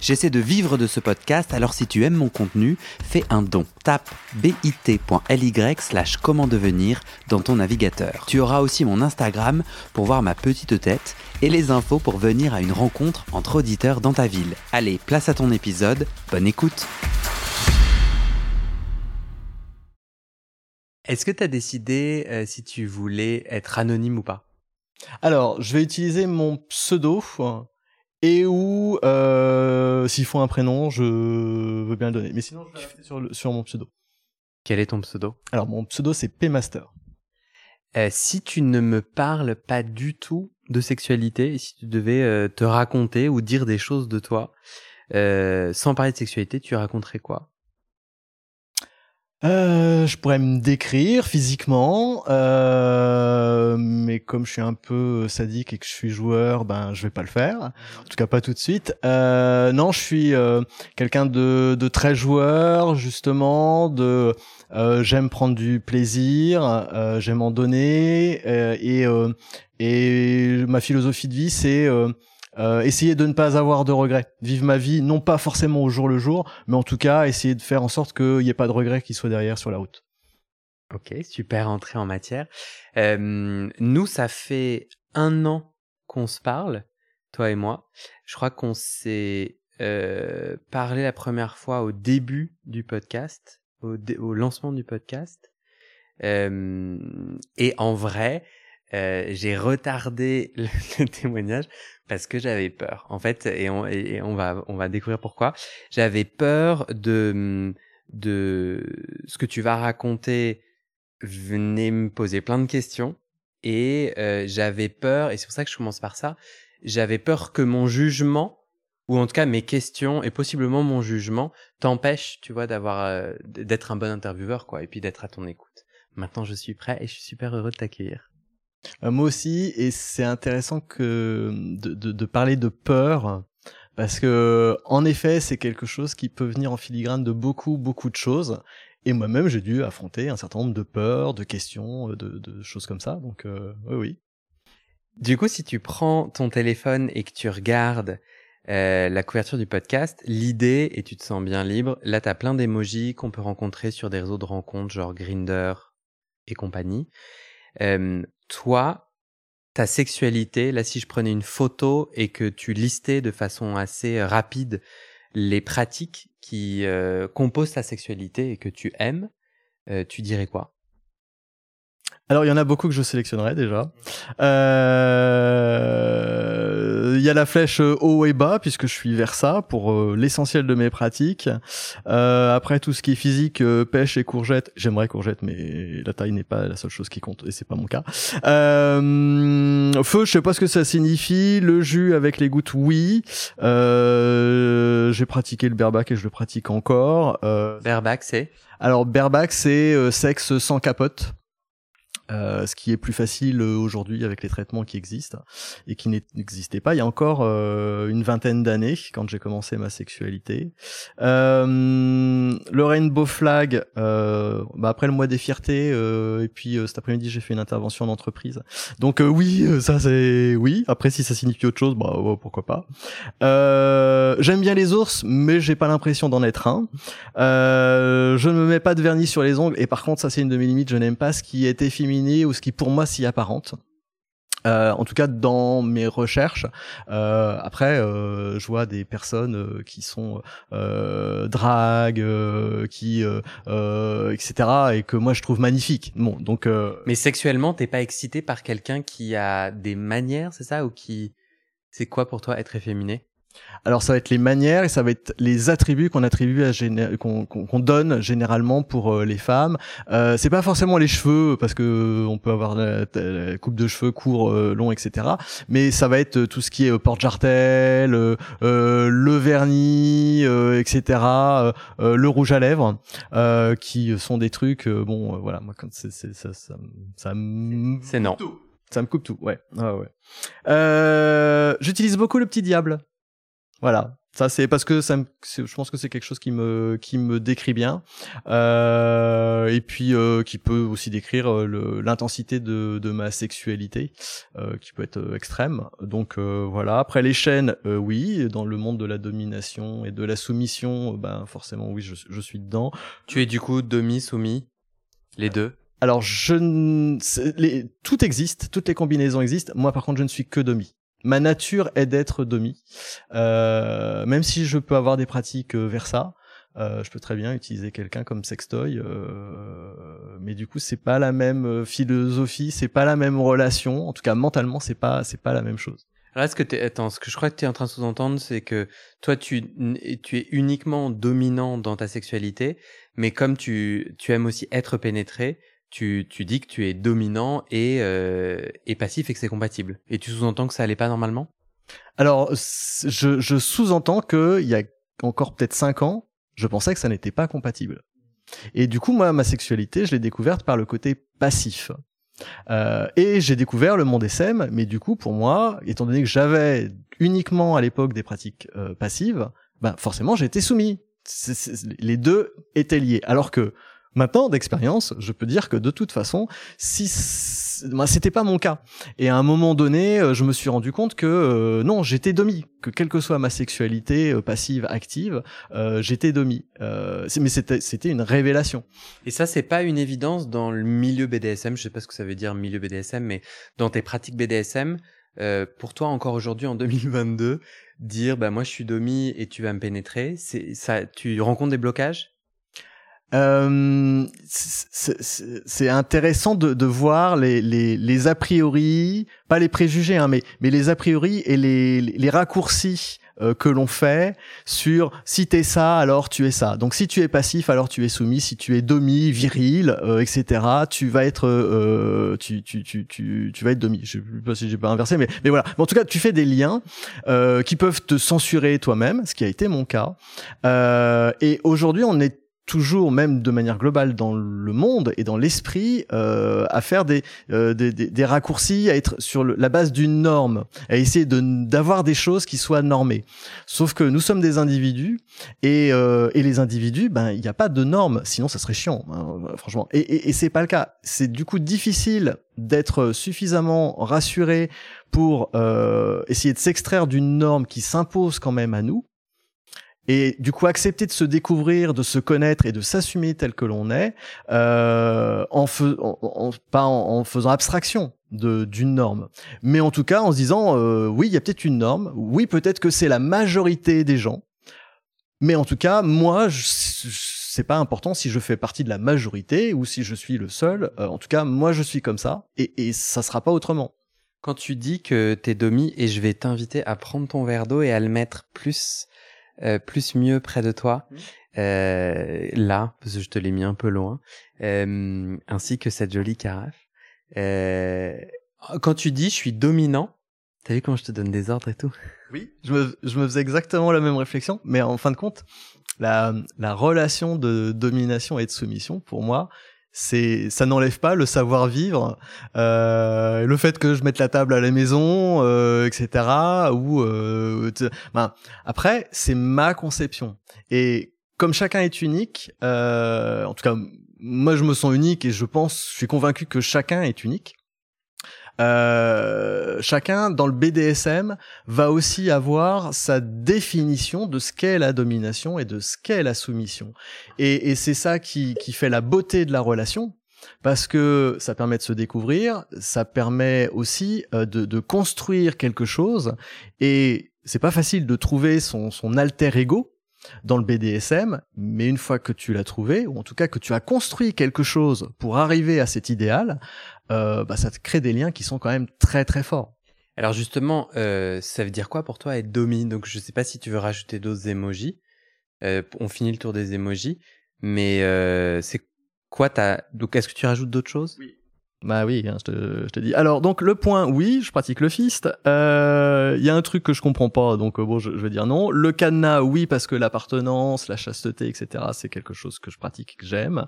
J'essaie de vivre de ce podcast, alors si tu aimes mon contenu, fais un don. Tape bit.ly slash comment devenir dans ton navigateur. Tu auras aussi mon Instagram pour voir ma petite tête et les infos pour venir à une rencontre entre auditeurs dans ta ville. Allez, place à ton épisode, bonne écoute Est-ce que tu as décidé euh, si tu voulais être anonyme ou pas? Alors, je vais utiliser mon pseudo et où, euh, s'il faut un prénom, je veux bien le donner. Mais sinon, je vais rester sur, sur mon pseudo. Quel est ton pseudo? Alors, mon pseudo, c'est Pmaster. Euh, si tu ne me parles pas du tout de sexualité, et si tu devais euh, te raconter ou dire des choses de toi, euh, sans parler de sexualité, tu raconterais quoi? Euh, je pourrais me décrire physiquement, euh, mais comme je suis un peu sadique et que je suis joueur, ben je vais pas le faire. En tout cas pas tout de suite. Euh, non, je suis euh, quelqu'un de, de, très joueur justement. De euh, j'aime prendre du plaisir, euh, j'aime en donner et et ma philosophie de vie c'est euh, essayer de ne pas avoir de regrets. Vivre ma vie, non pas forcément au jour le jour, mais en tout cas essayer de faire en sorte qu'il n'y ait pas de regrets qui soient derrière sur la route. Ok, super entrée en matière. Euh, nous, ça fait un an qu'on se parle, toi et moi. Je crois qu'on s'est euh, parlé la première fois au début du podcast, au, lancement du podcast. Et en vrai, euh, j'ai retardé le, témoignage parce que j'avais peur. En fait, et on, et on va on va découvrir pourquoi. J'avais peur de de ce que tu vas raconter venait me poser plein de questions et euh, j'avais peur et c'est pour ça que je commence par ça. J'avais peur que mon jugement ou en tout cas mes questions et possiblement mon jugement t'empêche, tu vois, d'avoir euh, d'être un bon intervieweur quoi et puis d'être à ton écoute. Maintenant, je suis prêt et je suis super heureux de t'accueillir. Euh, moi aussi, et c'est intéressant que de, parler de peur, parce que en effet, c'est quelque chose qui peut venir en filigrane de beaucoup, beaucoup de choses. Et moi-même, j'ai dû affronter un certain nombre de peurs, de questions, de, de choses comme ça. Donc, euh, oui, oui. Du coup, si tu prends ton téléphone et que tu regardes euh, la couverture du podcast, l'idée, et tu te sens bien libre, là, tu as plein d'émojis qu'on peut rencontrer sur des réseaux de rencontres, genre Grinder et compagnie. Toi, ta sexualité, là si je prenais une photo et que tu listais de façon assez euh, rapide les pratiques qui euh, composent ta sexualité et que tu aimes, euh, tu dirais quoi? Alors il y en a beaucoup que je sélectionnerai déjà. Euh, il y a la flèche haut et bas puisque je suis vers ça pour euh, l'essentiel de mes pratiques. Euh, après tout ce qui est physique, euh, pêche et courgette, j'aimerais courgette mais la taille n'est pas la seule chose qui compte et c'est pas mon cas. Euh, feu, je sais pas ce que ça signifie. Le jus avec les gouttes, oui. J'ai pratiqué le berbac et je le pratique encore. berbac c'est? Alors berbac c'est sexe sans capote. Euh, ce qui est plus facile euh, aujourd'hui avec les traitements qui existent et qui n'existaient pas il y a encore euh, une vingtaine d'années quand j'ai commencé ma sexualité. Euh, le Rainbow Flag, euh, bah après le mois des fiertés et puis cet après-midi j'ai fait une intervention d'entreprise. Donc oui, ça c'est oui. Après si ça signifie autre chose, bah pourquoi pas. J'aime bien les ours, mais j'ai pas l'impression d'en être un. je ne me mets pas de vernis sur les ongles et par contre ça c'est une de mes limites. Je n'aime pas ce qui est ou ce qui pour moi s'y apparente. Euh, en tout cas dans mes recherches. Euh, après, euh, je vois des personnes qui sont drague, euh, qui etc. et que moi je trouve magnifique. Bon, donc. Mais sexuellement, t'es pas excité par quelqu'un qui a des manières, c'est ça, ou qui c'est quoi pour toi être efféminé? Alors ça va être les manières et ça va être les attributs qu'on attribue à qu'on donne généralement pour euh, les femmes. Euh, c'est pas forcément les cheveux parce que on peut avoir la, coupe de cheveux court, euh, long, etc. Mais ça va être tout ce qui est porte-jartel, le vernis, etc. le rouge à lèvres, qui sont des trucs. bon, voilà, moi quand c'est ça, ça, ça, c'est non. Ça me coupe tout, ouais. Ah ouais. Euh, J'utilise beaucoup le petit diable. Voilà. Ça, c'est parce que ça me, je pense que c'est quelque chose qui me, qui me décrit bien, euh, et puis euh, qui peut aussi décrire euh, l'intensité de, de ma sexualité, euh, qui peut être extrême. Donc voilà. Après les chaînes, oui, dans le monde de la domination et de la soumission, ben forcément, oui, je, je suis dedans. Tu es du coup demi, soumis, les deux? Alors, je, les, tout existe, toutes les combinaisons existent. Moi, par contre, je ne suis que demi ma nature est d'être demi. Euh, même si je peux avoir des pratiques euh, vers ça, euh, je peux très bien utiliser quelqu'un comme sextoy, euh, mais du coup c'est pas la même euh, philosophie, c'est pas la même relation. En tout cas mentalement c'est pas c'est pas la même chose. Alors est-ce que t'es, attends, ce que je crois que tu es en train de sous-entendre, c'est que toi tu tu es uniquement dominant dans ta sexualité, mais comme tu tu aimes aussi être pénétré, tu, tu dis que tu es dominant et, euh, et passif et que c'est compatible. Et tu sous-entends que ça allait pas normalement? Alors, je, je sous-entends que il y a encore peut-être cinq ans, je pensais que ça n'était pas compatible. Et du coup, moi, ma sexualité, je l'ai découverte par le côté passif. Euh, et j'ai découvert le monde SM, mais du coup, pour moi, étant donné que j'avais uniquement à l'époque des pratiques euh, passives, ben forcément, j'étais soumis. les deux étaient liés. Alors que Maintenant, d'expérience, je peux dire que de toute façon, si ben, c'était pas mon cas, et à un moment donné, euh, je me suis rendu compte que euh, non, j'étais demi, que quelle que soit ma sexualité euh, passive, active, j'étais demi. mais c'était c'était une révélation. Et ça, c'est pas une évidence dans le milieu BDSM. Je sais pas ce que ça veut dire milieu BDSM, mais dans tes pratiques BDSM, pour toi encore aujourd'hui en 2022, dire bah moi je suis demi et tu vas me pénétrer, c'est ça, tu rencontres des blocages? Euh, c'est intéressant de, de voir les, les, les, a priori, pas les préjugés, hein, mais, mais les a priori et les, les raccourcis euh, que l'on fait sur si t'es ça, alors tu es ça. Donc si tu es passif, alors tu es soumis. Si tu es demi, viril, euh, etc., tu vas être, euh, tu, tu, tu, tu, tu vas être demi. Je sais pas si j'ai pas inversé, mais, mais voilà. En tout cas, tu fais des liens qui peuvent te censurer toi-même, ce qui a été mon cas. et aujourd'hui, on est toujours, même de manière globale dans le monde et dans l'esprit, euh, à faire des, euh, des, des, raccourcis, à être sur la base d'une norme, à essayer d'avoir des choses qui soient normées. Sauf que nous sommes des individus et, euh, et les individus, ben il n'y a pas de normes, sinon ça serait chiant, hein, franchement. Et, et, et c'est pas le cas. C'est du coup difficile d'être suffisamment rassuré pour euh, essayer de s'extraire d'une norme qui s'impose quand même à nous et du coup, accepter de se découvrir, de se connaître et de s'assumer tel que l'on est, euh, en, pas en, faisant abstraction d'une norme, mais en tout cas en se disant euh, oui, il y a peut-être une norme, oui, peut-être que c'est la majorité des gens, mais en tout cas, moi, c'est pas important si je fais partie de la majorité ou si je suis le seul. Euh, en tout cas, moi, je suis comme ça et, et ça sera pas autrement. Quand tu dis que t'es demi et je vais t'inviter à prendre ton verre d'eau et à le mettre plus euh, plus mieux près de toi, mmh. euh, là, parce que je te l'ai mis un peu loin, euh, ainsi que cette jolie carafe. quand tu dis je suis dominant, t'as vu comment je te donne des ordres et tout? Oui, je me, je me faisais exactement la même réflexion, mais en fin de compte, la, la relation de domination et de soumission, pour moi, c'est ça n'enlève pas le savoir vivre euh, le fait que je mette la table à la maison euh, etc ou euh, ben, après c'est ma conception. Et comme chacun est unique euh, en tout cas moi je me sens unique et je pense je suis convaincu que chacun est unique euh, chacun dans le BDSM va aussi avoir sa définition de ce qu'est la domination et de ce qu'est la soumission. Et, et c'est ça qui, qui fait la beauté de la relation, parce que ça permet de se découvrir, ça permet aussi euh, de, de, construire quelque chose, et c'est pas facile de trouver son, son alter ego dans le BDSM, mais une fois que tu l'as trouvé, ou en tout cas que tu as construit quelque chose pour arriver à cet idéal, euh, bah, ça te crée des liens qui sont quand même très très forts. Alors justement, euh, ça veut dire quoi pour toi être domi? Donc je sais pas si tu veux rajouter d'autres emojis. Euh, on finit le tour des emojis, mais euh, c'est quoi ta Donc est-ce que tu rajoutes d'autres choses? Oui. Bah oui, hein, je, te, je, te, dis. Alors donc le point, oui, je pratique le fist. Il euh, y a un truc que je comprends pas, donc euh, bon, je, je, vais dire non. Le cadenas, oui, parce que l'appartenance, la chasteté, etc. C'est quelque chose que je pratique, que j'aime.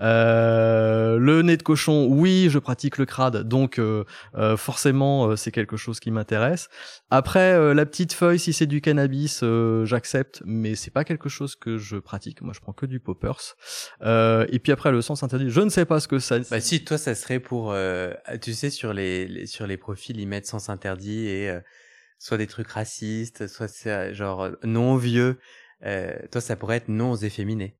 Euh, le nez de cochon, oui, je pratique le crade, donc euh, euh, forcément c'est quelque chose qui m'intéresse. Après la petite feuille, si c'est du cannabis, j'accepte, mais c'est pas quelque chose que je pratique. Moi, je prends que du poppers. et puis après le sens interdit, je ne sais pas ce que ça. Bah si, toi, ça serait euh, tu sais, sur les, sur les profils, ils mettent sens interdit et euh, soit des trucs racistes, soit c'est genre euh, non vieux. toi, ça pourrait être non aux efféminés.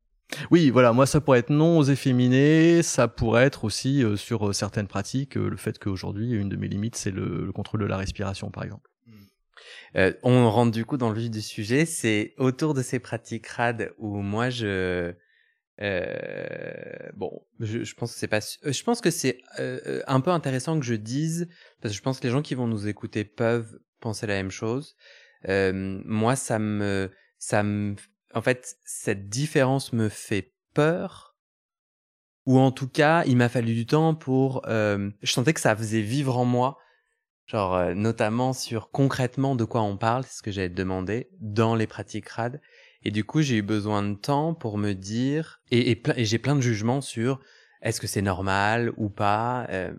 Oui, voilà, moi ça pourrait être non aux efféminés, ça pourrait être aussi sur certaines pratiques, le fait qu'aujourd'hui, une de mes limites, c'est le, le, contrôle de la respiration, par exemple. Euh, on rentre du coup dans le vif du sujet, c'est autour de ces pratiques rad où moi je euh, bon, je, pense que c'est pas. Euh, je pense que c'est euh, un peu intéressant que je dise parce que je pense que les gens qui vont nous écouter peuvent penser la même chose. Euh, moi, ça me, ça me, en fait, cette différence me fait peur. Ou en tout cas, il m'a fallu du temps pour. je sentais que ça faisait vivre en moi, genre notamment sur concrètement de quoi on parle, c'est ce que j'avais demandé dans les pratiques rad. Et du coup, j'ai eu besoin de temps pour me dire, et, j'ai plein de jugements sur est-ce que c'est normal ou pas. Euh,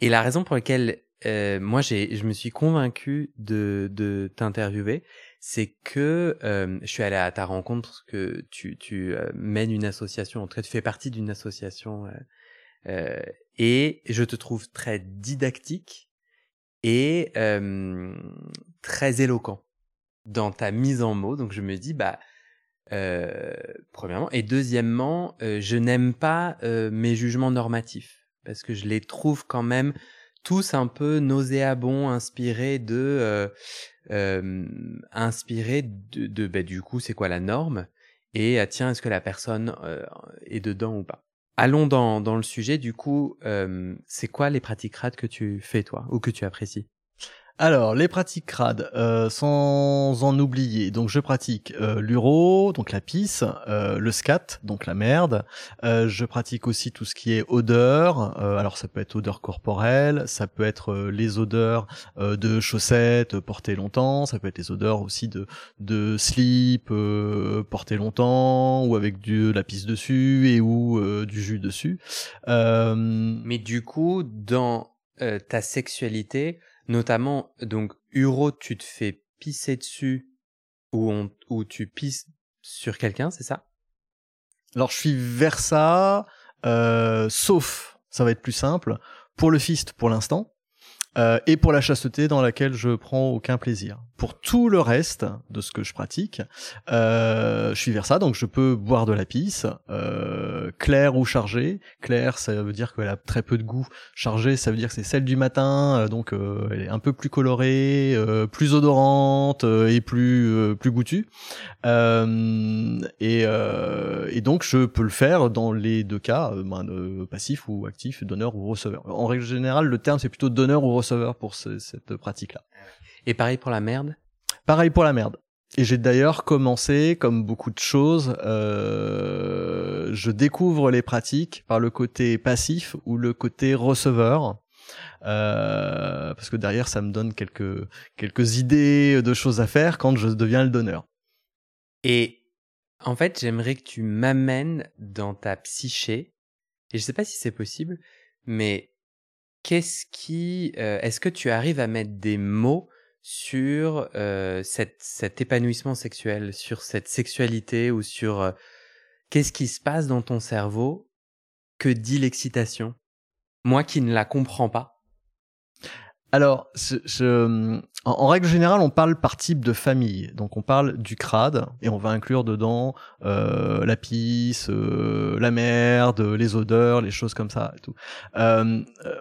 et la raison pour laquelle euh, moi, je me suis convaincu de, de t'interviewer, c'est que euh, je suis allé à ta rencontre que tu, tu euh, mènes une association, en tout cas tu fais partie d'une association, euh, et je te trouve très didactique et très éloquent dans ta mise en mots. Donc je me dis, bah euh, premièrement. Et deuxièmement, euh, je n'aime pas euh, mes jugements normatifs parce que je les trouve quand même tous un peu nauséabonds, inspirés de, inspirés de, de bah, du coup, c'est quoi la norme? Et tiens, est-ce que la personne est dedans ou pas? Allons dans, dans le sujet. Du coup, c'est quoi les pratiques rades que tu fais toi ou que tu apprécies? Alors, les pratiques crades, euh, sans en oublier. Donc, je pratique euh, l'uro, donc la pisse, euh, le scat, donc la merde. Euh, je pratique aussi tout ce qui est odeur. Alors, ça peut être odeur corporelle, ça peut être les odeurs de chaussettes portées longtemps, ça peut être les odeurs aussi de, de slip portées longtemps, ou avec du, de la pisse dessus et ou du jus dessus. Mais du coup, dans ta sexualité, Notamment, donc, Uro, tu te fais pisser dessus ou, on, ou tu pisses sur quelqu'un, c'est ça? Alors, je suis vers ça, euh, sauf, ça va être plus simple, pour le fist pour l'instant, euh, et pour la chasteté dans laquelle je prends aucun plaisir. Pour tout le reste de ce que je pratique, euh, je suis vers ça, donc je peux boire de la pisse, euh, claire ou chargée. Claire, ça veut dire qu'elle a très peu de goût. Chargée, ça veut dire que c'est celle du matin, euh, donc euh, elle est un peu plus colorée, euh, plus odorante et plus plus goûtue. Et, et, donc je peux le faire dans les deux cas, ben, passif ou actif, donneur ou receveur. En règle générale, le terme c'est plutôt donneur ou receveur pour cette pratique-là. Et pareil pour la merde? Pareil pour la merde. Et j'ai d'ailleurs commencé, comme beaucoup de choses, euh, je découvre les pratiques par le côté passif ou le côté receveur. Euh, parce que derrière, ça me donne quelques, quelques idées de choses à faire quand je deviens le donneur. Et en fait, j'aimerais que tu m'amènes dans ta psyché, et je sais pas si c'est possible, mais qu'est-ce qui, euh, est-ce que tu arrives à mettre des mots sur euh, cette, cet épanouissement sexuel, sur cette sexualité ou sur euh, qu'est-ce qui se passe dans ton cerveau que dit l'excitation? Moi qui ne la comprends pas. Alors, en, règle générale, on parle par type de famille. Donc, on parle du crade et on va inclure dedans euh, la pisse, la merde, les odeurs, les choses comme ça et tout.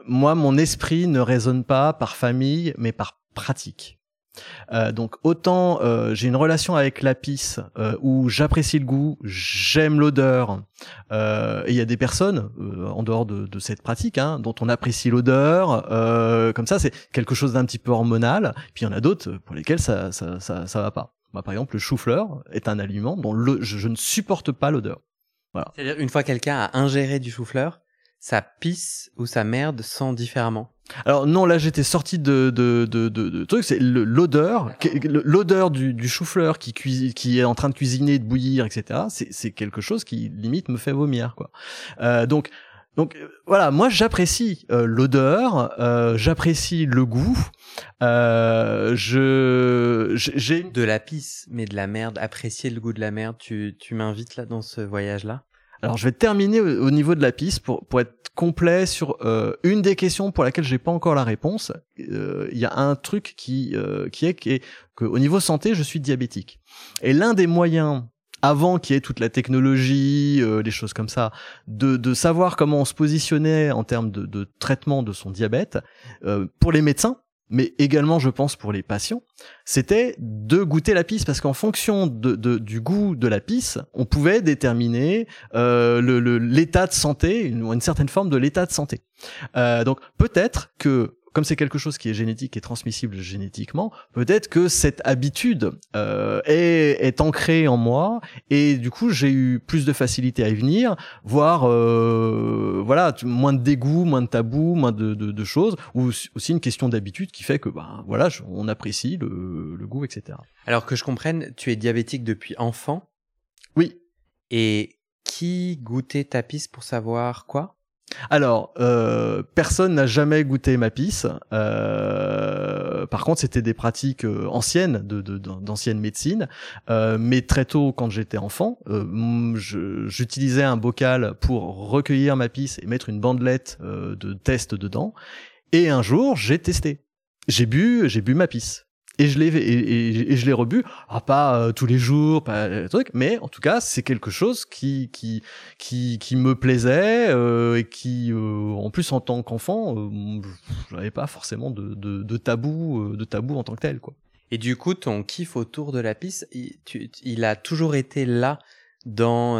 Moi, mon esprit ne résonne pas par famille, mais par pratique. Euh, donc autant euh, j'ai une relation avec la pisse euh, où j'apprécie le goût, j'aime l'odeur. et il y a des personnes en dehors de, de cette pratique hein, dont on apprécie l'odeur. comme ça, c'est quelque chose d'un petit peu hormonal. Puis il y en a d'autres pour lesquels ça ça, ça ça va pas. Moi, par exemple, le chou-fleur est un aliment dont je, je ne supporte pas l'odeur. Voilà. C'est-à-dire une fois quelqu'un a ingéré du chou-fleur, sa pisse ou sa merde sent différemment? Alors non, là j'étais sorti de de de de, de truc, c'est l'odeur, l'odeur du, du chou-fleur qui qui est en train de cuisiner, de bouillir, etc. C'est c'est quelque chose qui limite me fait vomir quoi. Euh, donc donc euh, voilà, moi j'apprécie euh, l'odeur, euh, j'apprécie le goût. Euh, je j'ai de la pisse, mais de la merde. Apprécier le goût de la merde. Tu tu m'invites là dans ce voyage là. Alors je vais terminer au, niveau de la piste pour pour être complet sur euh, une des questions pour laquelle j'ai pas encore la réponse. Euh, il y a un truc qui qui est qui est qu'au niveau santé, je suis diabétique. Et l'un des moyens avant qu'il y ait toute la technologie, euh, des choses comme ça, de, de, savoir comment on se positionnait en termes de, de traitement de son diabète, euh, pour les médecins, mais également je pense pour les patients, c'était de goûter la pisse parce qu'en fonction du goût de la pisse, on pouvait déterminer euh, l'état de santé, une, une, certaine forme de l'état de santé. Euh, donc peut-être que comme c'est quelque chose qui est génétique et transmissible génétiquement, peut-être que cette habitude euh, est, est, ancrée en moi et du coup j'ai eu plus de facilité à y venir, voire euh, voilà moins de dégoût, moins de tabou, moins de, de, de choses, ou aussi une question d'habitude qui fait que bah voilà on apprécie le, le goût, etc. Alors que je comprenne, tu es diabétique depuis enfant. Oui. Et qui goûtait ta pisse pour savoir quoi? Alors, euh, personne n'a jamais goûté ma pisse. Euh, par contre, c'était des pratiques euh, anciennes, de, d'ancienne médecine. Euh, mais très tôt, quand j'étais enfant, euh, j'utilisais un bocal pour recueillir ma pisse et mettre une bandelette de test dedans. Et un jour, j'ai testé. J'ai bu, j'ai bu ma pisse et je l'ai et, je l'ai rebu ah, pas euh, tous les jours pas euh, truc mais en tout cas c'est quelque chose qui qui qui qui me plaisait euh, et qui euh, en plus en tant qu'enfant euh, j'avais pas forcément de, de, de tabou de tabou en tant que tel quoi. Et du coup ton kiff autour de la piste il, il a toujours été là dans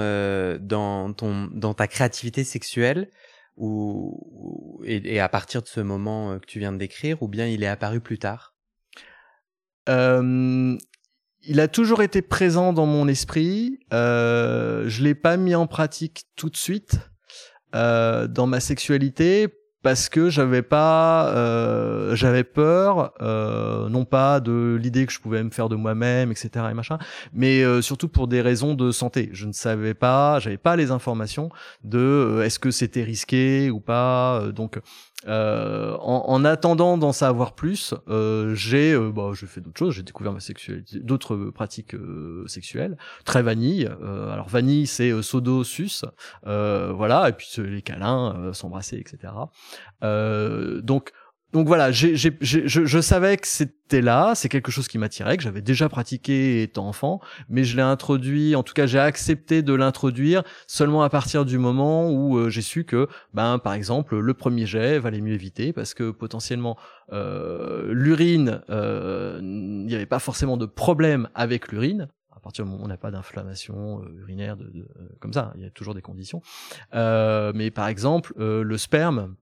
dans ton dans ta créativité sexuelle ou et, et à partir de ce moment que tu viens de décrire ou bien il est apparu plus tard? Euh, il a toujours été présent dans mon esprit. Euh, je l'ai pas mis en pratique tout de suite euh, dans ma sexualité parce que j'avais pas, euh, j'avais peur, euh, non pas de l'idée que je pouvais me faire de moi-même, etc. et machin, mais euh, surtout pour des raisons de santé. Je ne savais pas, j'avais pas les informations de euh, est-ce que c'était risqué ou pas. Donc euh, en, en, attendant d'en savoir plus, euh, j'ai euh, bah, j'ai fait d'autres choses, j'ai découvert ma sexualité, d'autres pratiques sexuelles, très vanille. alors vanille, c'est sodo sus, voilà, et puis les câlins, s'embrasser, etc. donc donc voilà, je, savais que c'était là, c'est quelque chose qui m'attirait, que j'avais déjà pratiqué étant enfant, mais je l'ai introduit, en tout cas j'ai accepté de l'introduire seulement à partir du moment où euh, j'ai su que, ben par exemple, le premier jet valait mieux éviter parce que potentiellement euh, l'urine, euh, il n'y avait pas forcément de problème avec l'urine, partir du moment où on n'a pas d'inflammation euh, urinaire euh, comme ça, il y a toujours des conditions. Euh, mais par exemple, le sperme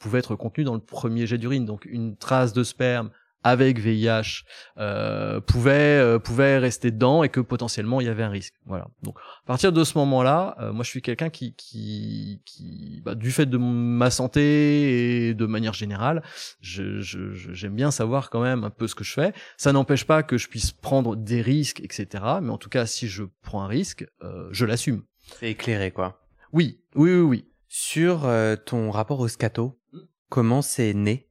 pouvait être contenu dans le premier jet d'urine, donc une trace de sperme avec VIH euh, pouvait euh, pouvait rester dedans et que potentiellement il y avait un risque. Voilà. Donc à partir de ce moment-là, euh, moi je suis quelqu'un qui qui qui bah, du fait de ma santé et de manière générale, je, je, j'aime bien savoir quand même un peu ce que je fais. Ça n'empêche pas que je puisse prendre des risques, etc. Mais en tout cas, si je prends un risque, euh, je l'assume. C'est éclairé quoi. Oui, oui, oui, oui. Sur ton rapport au scato, comment c'est né?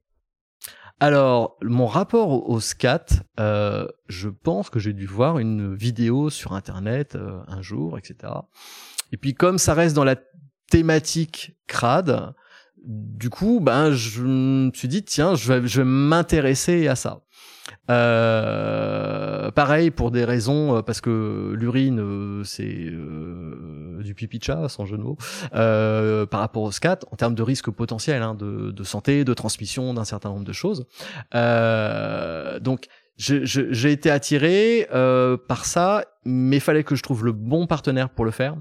Alors, mon rapport au, scat, euh, je pense que j'ai dû voir une vidéo sur Internet euh, un jour, etc. Et puis, comme ça reste dans la thématique crade, du coup, ben, je me suis dit, tiens, je vais, je vais m'intéresser à ça. Euh, pareil pour des raisons euh, parce que l'urine euh, c'est du pipi de chat sans jeu de mots par rapport au scat en termes de risque potentiel hein, de, de, santé, de transmission d'un certain nombre de choses. donc j'ai été attiré par ça, mais fallait que je trouve le bon partenaire pour le faire.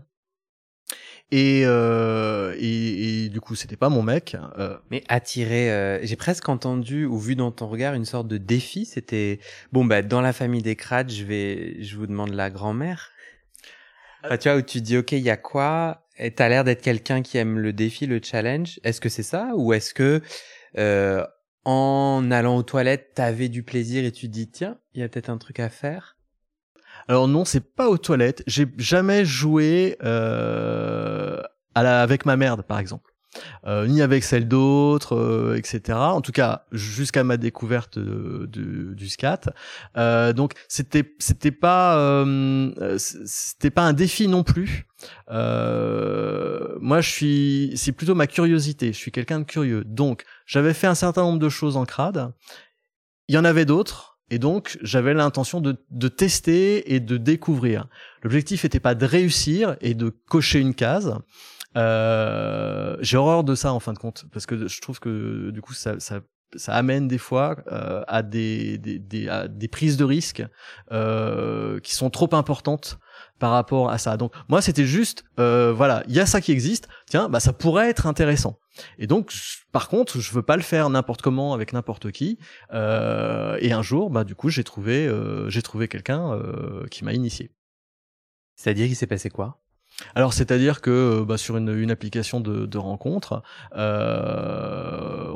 Et, euh, et, et, du coup, c'était pas mon mec. Euh. Mais attiré, euh, j'ai presque entendu ou vu dans ton regard une sorte de défi. C'était bon, bah dans la famille des crades, je vais, je vous demande la grand-mère. tu vois où tu dis ok, il y a quoi? T'as l'air d'être quelqu'un qui aime le défi, le challenge. Est-ce que c'est ça? Ou est-ce que euh, en allant aux toilettes, t'avais du plaisir et tu te dis tiens, il y a peut-être un truc à faire? Alors non, c'est pas aux toilettes. J'ai jamais joué euh, à la, avec ma merde, par exemple. Euh, ni avec celle d'autres, euh, etc. En tout cas, jusqu'à ma découverte du, scat. Euh, donc c'était c'était pas euh, c'était pas un défi non plus. moi, je suis c'est plutôt ma curiosité. Je suis quelqu'un de curieux. Donc j'avais fait un certain nombre de choses en crade. Il y en avait d'autres. Et donc, j'avais l'intention de, de, tester et de découvrir. L'objectif n'était pas de réussir et de cocher une case, euh, j'ai horreur de ça en fin de compte parce que je trouve que du coup ça, ça, amène des fois euh, à, des, des, des, des prises de risques euh, qui sont trop importantes par rapport à ça. Donc moi c'était juste euh, voilà il y a ça qui existe tiens bah ça pourrait être intéressant. Et donc par contre je veux pas le faire n'importe comment avec n'importe qui. Euh, et un jour bah du coup j'ai trouvé euh, j'ai trouvé quelqu'un euh, qui m'a initié. C'est-à-dire qu'il s'est passé quoi? Alors c'est-à-dire que bah, sur une, application de, de rencontre, euh,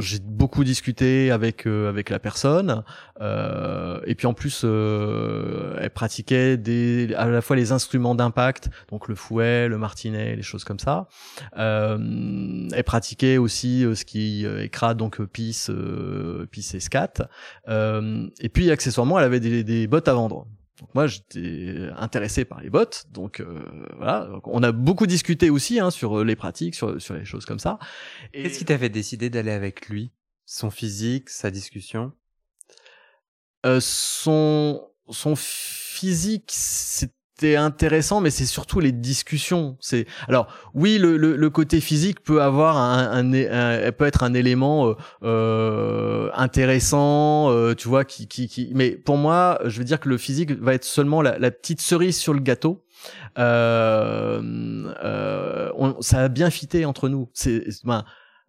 j'ai beaucoup discuté avec euh, avec la personne euh, et puis en plus elle pratiquait à la fois les instruments d'impact, donc le fouet, le martinet, les choses comme ça. Elle pratiquait aussi ce qui est crade, donc pisse, pisse et scat. et puis accessoirement elle avait des bottes à vendre. Donc moi, j'étais intéressé par les bots, donc euh, voilà. on a beaucoup discuté aussi hein, sur les pratiques, sur, sur les choses comme ça. Qu'est-ce qui t'a fait décider d'aller avec lui? Son physique, sa discussion? Euh, Son son physique, c'est c'était intéressant, mais c'est surtout les discussions. C'est alors oui, le, le, le, côté physique peut avoir un, un, un, peut être un élément euh, euh intéressant, euh, tu vois, qui, qui, qui. Mais pour moi, je veux dire que le physique va être seulement la, la petite cerise sur le gâteau. Euh, euh on, ça a bien fité entre nous. C'est ben,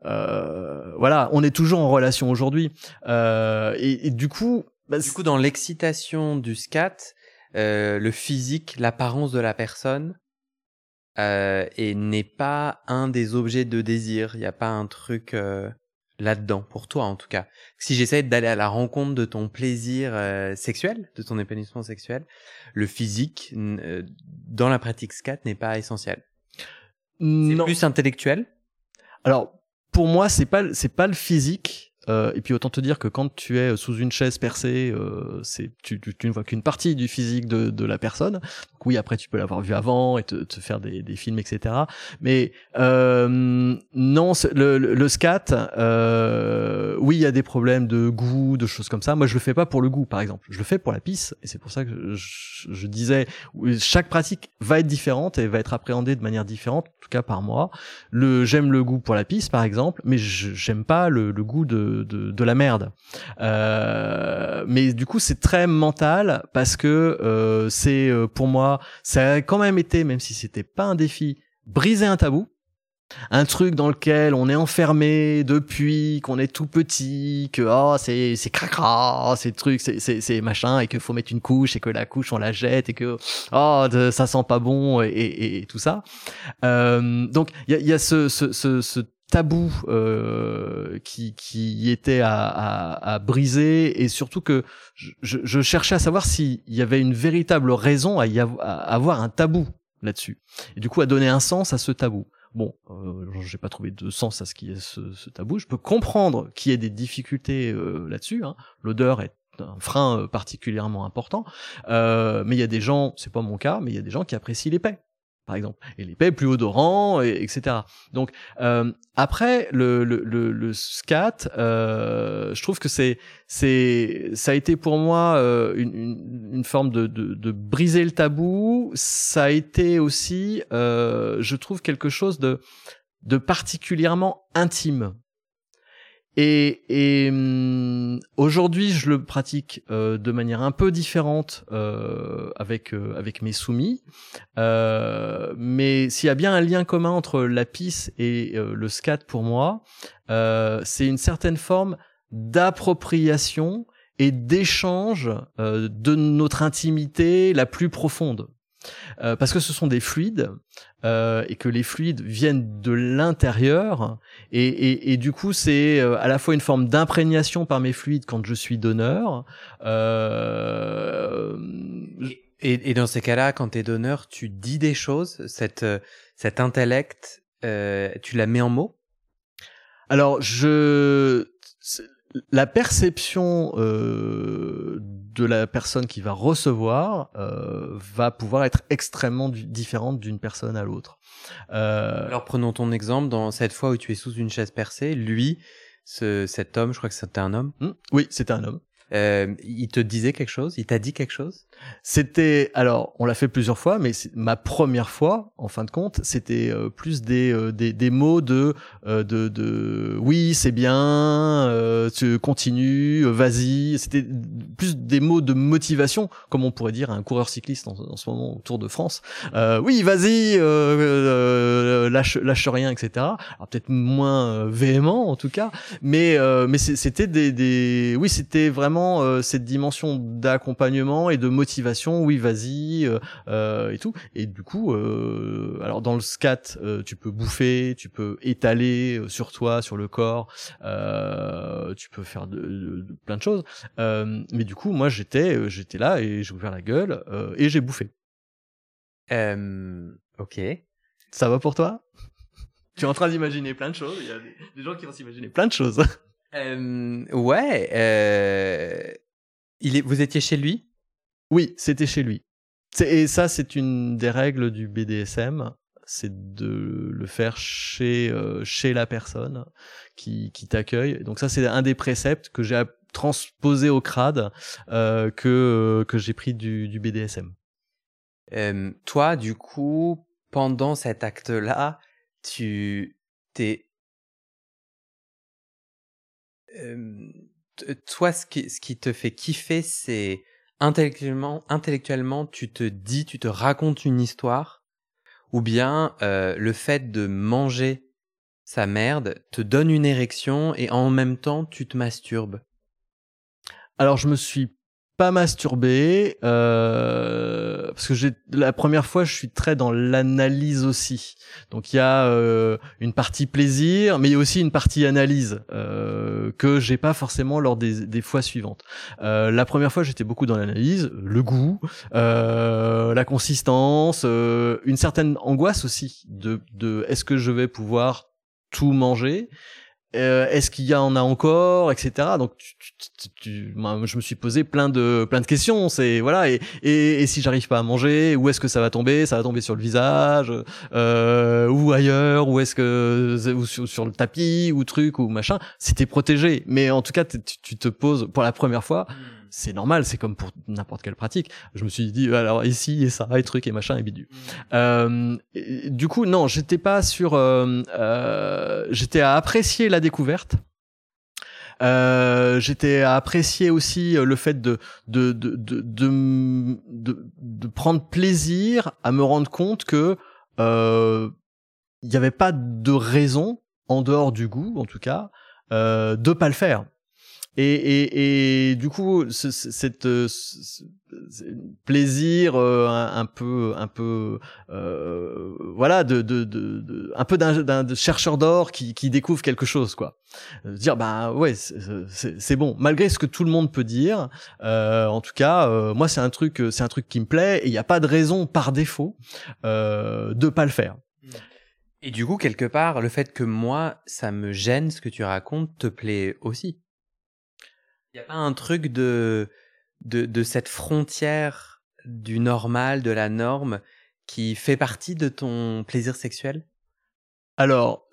euh, voilà, on est toujours en relation aujourd'hui. Et, et, du coup, bah, du coup, dans l'excitation du scat, euh, le physique, l'apparence de la personne, euh, et n'est pas un des objets de désir. Il n'y a pas un truc euh, là-dedans, pour toi en tout cas. Si j'essaie d'aller à la rencontre de ton plaisir euh, sexuel, de ton épanouissement sexuel, le physique euh, dans la pratique scat n'est pas essentiel. C'est plus intellectuel? Alors pour moi, c'est pas c'est pas le physique euh, et puis autant te dire que quand tu es sous une chaise percée, euh, c'est tu, tu, tu, ne vois qu'une partie du physique de, de la personne. Donc oui, après tu peux l'avoir vu avant et te, te faire des, des, films, etc. Mais euh, non, le, le, scat, euh, oui, il y a des problèmes de goût, de choses comme ça. Moi, je le fais pas pour le goût, par exemple. Je le fais pour la pisse, et c'est pour ça que je, je, disais, chaque pratique va être différente et va être appréhendée de manière différente, en tout cas par moi. Le j'aime le goût pour la pisse, par exemple, mais j'aime pas le, le goût de de, la merde. Euh, mais du coup, c'est très mental parce que euh, c'est euh, pour moi, ça a quand même été, même si c'était pas un défi, briser un tabou un truc dans lequel on est enfermé depuis qu'on est tout petit, que oh c'est c'est cracra, c'est truc, c'est c'est c'est machin et qu'il faut mettre une couche et que la couche on la jette et que oh ça sent pas bon et, et, tout ça. donc il y a, ce tabou euh, qui, qui était à, à, à, briser et surtout que je, je cherchais à savoir s'il y avait une véritable raison à, y avoir, à avoir un tabou là-dessus et du coup à donner un sens à ce tabou. Bon, euh, j'ai pas trouvé de sens à ce qui est ce, ce tabou. Je peux comprendre qu'il y ait des difficultés euh, là-dessus. Hein. L'odeur est un frein euh, particulièrement important, euh, mais il y a des gens, c'est pas mon cas, mais il y a des gens qui apprécient l'épais par exemple, et l'épée plus odorant, et, etc. Donc euh, après le, le, le, le scat, euh, je trouve que c'est c'est ça a été pour moi euh, une, une, une, forme de, de, de, briser le tabou. Ça a été aussi, euh, je trouve quelque chose de de particulièrement intime et, et hum, aujourd'hui, je le pratique euh, de manière un peu différente euh, avec euh, avec mes soumis. Euh, mais s'il y a bien un lien commun entre la pisse et euh, le scat pour moi, c'est une certaine forme d'appropriation et d'échange de notre intimité la plus profonde. Euh, parce que ce sont des fluides euh, et que les fluides viennent de l'intérieur et, et, et, du coup c'est euh, à la fois une forme d'imprégnation par mes fluides quand je suis donneur. Euh, et, et, dans ces cas-là, quand tu es donneur, tu dis des choses, cette, cet intellect, tu la mets en mots? Alors je la perception euh, de la personne qui va recevoir euh, va pouvoir être extrêmement différente d'une personne à l'autre. Euh... Alors prenons ton exemple, dans cette fois où tu es sous une chaise percée, lui, ce, cet homme, je crois que c'était un homme. Mmh, oui, c'était un homme. Euh, il te disait quelque chose? Il t'a dit quelque chose? C'était alors on l'a fait plusieurs fois, mais ma première fois, en fin de compte, c'était euh, plus des, euh, des, des mots de euh, de, de oui c'est bien, tu continues, vas-y. C'était plus des mots de motivation, comme on pourrait dire à un coureur cycliste en, en ce moment au Tour de France. oui vas-y, lâche lâche rien, etc. Alors peut-être moins véhément en tout cas, mais mais c'était des, des oui c'était vraiment euh, cette dimension d'accompagnement et de motivation. Oui, vas-y euh, euh, et tout. Et du coup, alors dans le scat, tu peux bouffer, tu peux étaler sur toi, sur le corps, tu peux faire de, plein de choses. mais du coup, moi, j'étais j'étais là et j'ai ouvert la gueule et j'ai bouffé. ok. Ça va pour toi? Tu es en train d'imaginer plein de choses. Il y a des gens qui vont s'imaginer plein de choses. Euh, ouais. Euh, il est, vous étiez chez lui? Oui, c'était chez lui. Et ça, c'est une des règles du BDSM, c'est de le faire chez euh, chez la personne qui, qui t'accueille. Donc ça, c'est un des préceptes que j'ai transposé au crade euh, que que j'ai pris du, du BDSM. Euh, toi, du coup, pendant cet acte-là, tu t'es toi, ce qui, ce qui te fait kiffer, c'est intellectuellement, intellectuellement, tu te dis, tu te racontes une histoire, ou bien euh, le fait de manger sa merde te donne une érection et en même temps tu te masturbes. Alors je me suis pas masturbé euh, parce que j'ai la première fois je suis très dans l'analyse aussi. Donc il y a euh, une partie plaisir mais il y a aussi une partie analyse euh, que j'ai pas forcément lors des, des fois suivantes. Euh, la première fois j'étais beaucoup dans l'analyse le goût euh, la consistance euh, une certaine angoisse aussi de, de est-ce que je vais pouvoir tout manger? Euh, est-ce qu'il y en a encore, etc. Donc, tu, tu, tu, je me suis posé plein de plein de questions. C'est voilà, et, et, et si j'arrive pas à manger, où est-ce que ça va tomber? Ça va tomber sur le visage, euh, ou ailleurs, ou est-ce que ou sur, sur, le tapis, ou truc, ou machin? C'était protégé, mais en tout cas, tu, te poses pour la première fois. Hmm c'est normal, c'est comme pour n'importe quelle pratique. Je me suis dit alors ici et ça et truc et machin et bidule. Mm. Euh, du coup non, j'étais pas sur, euh, euh, j'étais à apprécier la découverte. Euh, j'étais à apprécier aussi le fait de de, de de, de, de, prendre plaisir à me rendre compte que euh, il n'y avait pas de raison en dehors du goût en tout cas euh, de pas le faire et, et, et du coup, cette euh, plaisir euh, un, peu, un peu, euh, voilà, de, de, de, un peu d'un chercheur d'or qui, qui découvre quelque chose, quoi. Dire bah ouais, c'est bon, malgré ce que tout le monde peut dire. en tout cas, moi c'est un truc, c'est un truc qui me plaît et il n'y a pas de raison par défaut de pas le faire. Et du coup, quelque part, le fait que moi, ça me gêne ce que tu racontes, te plaît aussi. Il n'y a pas un truc de, de, de cette frontière du normal, de la norme, qui fait partie de ton plaisir sexuel? Alors,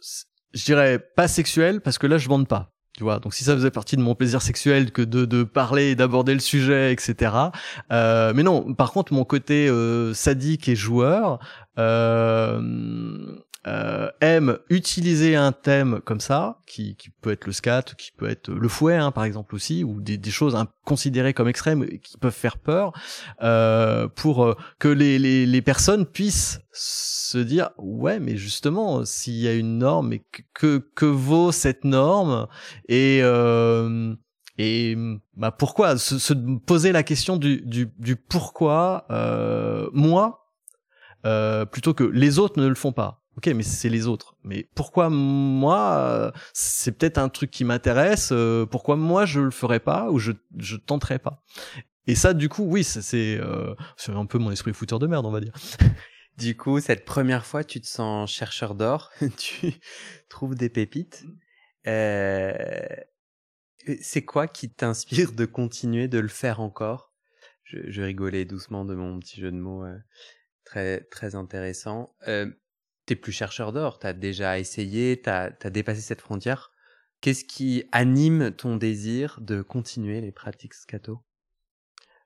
je dirais pas sexuel, parce que là, je bande pas. Tu vois, donc si ça faisait partie de mon plaisir sexuel que de, de parler et d'aborder le sujet, etc. Euh, mais non, par contre, mon côté euh, sadique et joueur, euh, euh, aime utiliser un thème comme ça, qui, qui, peut être le scat, qui peut être le fouet, hein, par exemple aussi, ou des, des choses considérées comme extrêmes qui peuvent faire peur, euh, pour euh, que les, les, les, personnes puissent se dire ouais, mais justement, s'il y a une norme, et que, que vaut cette norme et euh, et bah pourquoi se, se, poser la question du, du, du pourquoi euh, moi euh, plutôt que les autres ne le font pas. Ok, mais c'est les autres. Mais pourquoi moi euh, C'est peut-être un truc qui m'intéresse. Euh, pourquoi moi je le ferais pas ou je je tenterais pas? Et ça, du coup, oui, c'est euh, un peu mon esprit fouteur de merde, on va dire. Du coup, cette première fois, tu te sens chercheur d'or, tu trouves des pépites. Euh, c'est quoi qui t'inspire de continuer de le faire encore? Je, je, rigolais doucement de mon petit jeu de mots euh, très très intéressant. Euh, T'es plus chercheur d'or, t'as déjà essayé, t'as as dépassé cette frontière. Qu'est-ce qui anime ton désir de continuer les pratiques scato?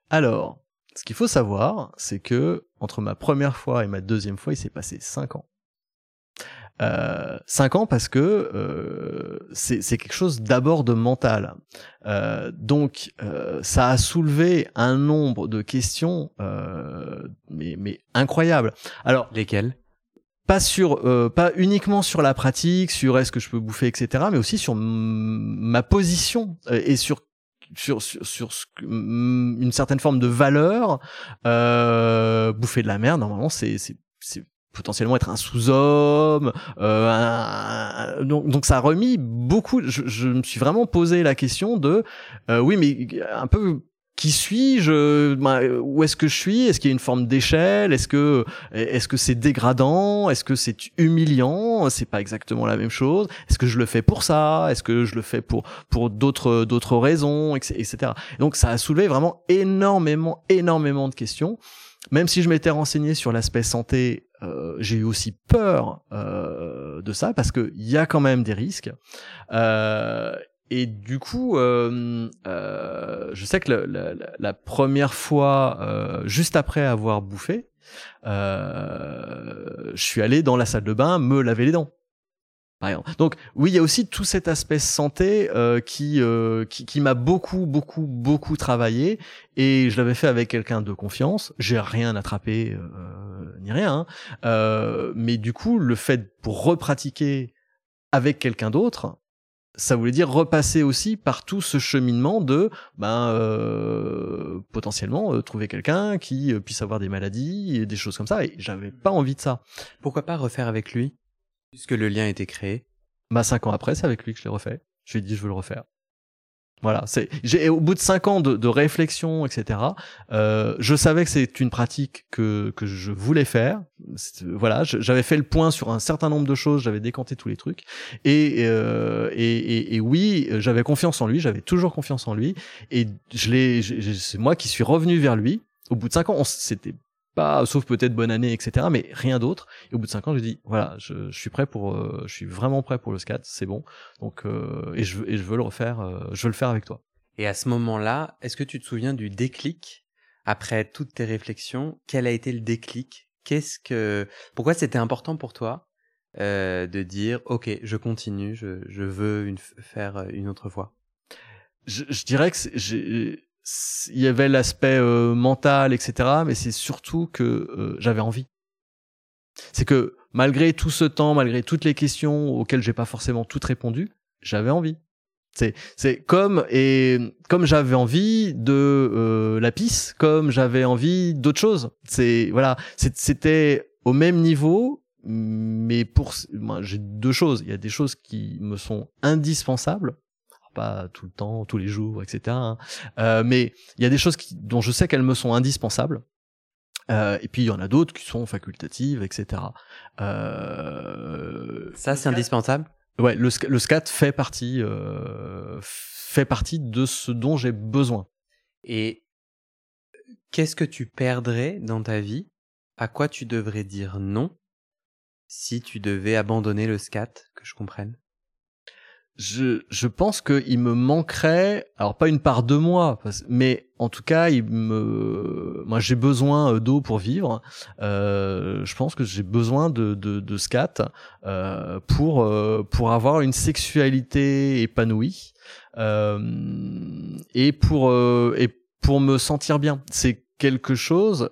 Alors, ce qu'il faut savoir, c'est que entre ma première fois et ma deuxième fois, il s'est passé cinq ans. Euh, cinq ans parce que euh, c'est quelque chose d'abord de mental. Euh, donc euh, ça a soulevé un nombre de questions euh, mais, mais incroyables. Alors lesquelles? Pas sur euh, pas uniquement sur la pratique sur est-ce que je peux bouffer etc mais aussi sur ma position et sur sur sur, sur ce, une certaine forme de valeur. Euh, bouffer de la merde normalement c'est c'est potentiellement être un sous-homme euh, donc, donc ça a remis beaucoup je, je, me suis vraiment posé la question de euh, oui mais un peu qui suis-je bah, Où est-ce que je suis Est-ce qu'il y a une forme d'échelle Est-ce que est-ce que c'est dégradant Est-ce que c'est humiliant C'est pas exactement la même chose. Est-ce que je le fais pour ça Est-ce que je le fais pour pour d'autres d'autres raisons, etc. Donc ça a soulevé vraiment énormément énormément de questions. Même si je m'étais renseigné sur l'aspect santé, euh, j'ai eu aussi peur euh, de ça parce que il y a quand même des risques. Euh, et du coup, euh, euh, je sais que la, la, la première fois, euh, juste après avoir bouffé, euh, je suis allé dans la salle de bain me laver les dents. Par exemple. Donc oui, il y a aussi tout cet aspect santé euh, qui, euh, qui, qui m'a beaucoup beaucoup beaucoup travaillé et je l'avais fait avec quelqu'un de confiance. J'ai rien attrapé ni rien, hein. mais du coup le fait pour repratiquer avec quelqu'un d'autre, ça voulait dire repasser aussi par tout ce cheminement de ben euh, potentiellement euh, trouver quelqu'un qui euh, puisse avoir des maladies et des choses comme ça et j'avais pas envie de ça. Pourquoi pas refaire avec lui puisque le lien était créé? Bah cinq ans après, c'est avec lui que je l'ai refait. Je lui ai dit je veux le refaire. Voilà, c'est j'ai au bout de cinq ans de, de réflexion, etc. Euh, je savais que c'est une pratique que que je voulais faire. Voilà, j'avais fait le point sur un certain nombre de choses, j'avais décanté tous les trucs, et euh, et, et, oui, j'avais confiance en lui, j'avais toujours confiance en lui, et je l'ai, c'est moi qui suis revenu vers lui. Au bout de cinq ans, c'était pas, sauf peut-être bonne année, etc. Mais rien d'autre. Et au bout de cinq ans, j'ai dit voilà, je, je, suis prêt pour, euh, je suis vraiment prêt pour le scat, c'est bon. Donc euh, et je et je veux le refaire, euh, je veux le faire avec toi. Et à ce moment-là, est-ce que tu te souviens du déclic après toutes tes réflexions? Quel a été le déclic? Qu'est-ce que, pourquoi c'était important pour toi euh, de dire ok, je continue, je, je veux une, faire une autre fois? Je, je dirais que j'ai il y avait l'aspect euh, mental, etc. Mais c'est surtout que euh, j'avais envie. C'est que malgré tout ce temps, malgré toutes les questions auxquelles j'ai pas forcément toutes répondu, j'avais envie. C'est c'est comme et comme j'avais envie de euh, la pisse, comme j'avais envie d'autre chose. C'est voilà, c'était au même niveau, mais pour moi j'ai deux choses. Il y a des choses qui me sont indispensables pas tout le temps, tous les jours, etc. Hein. Euh, mais il y a des choses qui, dont je sais qu'elles me sont indispensables. Euh, et puis il y en a d'autres qui sont facultatives, etc. Euh, Ça, c'est indispensable? Ouais, le, le scat fait partie, fait partie de ce dont j'ai besoin. Et qu'est-ce que tu perdrais dans ta vie? À quoi tu devrais dire non si tu devais abandonner le scat Que je comprenne? Je, je pense qu'il me manquerait, alors pas une part de moi, mais en tout cas, il me, moi j'ai besoin euh, d'eau pour vivre. Euh, je pense que j'ai besoin de, de, de scat euh, pour euh, pour avoir une sexualité épanouie euh, et pour et pour me sentir bien. C'est quelque chose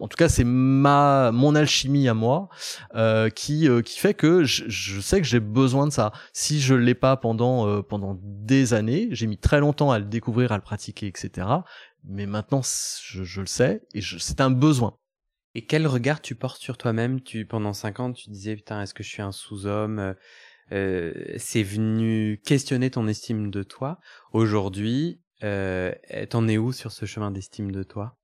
en tout cas c'est ma mon alchimie à moi euh, qui euh, qui fait que je, je sais que j'ai besoin de ça. Si je l'ai pas pendant euh, pendant des années j'ai mis très longtemps à le découvrir à le pratiquer etc mais maintenant je, je le sais et c'est un besoin. Et quel regard tu portes sur toi-même? Tu pendant cinq ans, tu disais putain, est-ce que je suis un sous-homme? Euh, C'est venu questionner ton estime de toi. Aujourd'hui, euh, t'en es où sur ce chemin d'estime de toi?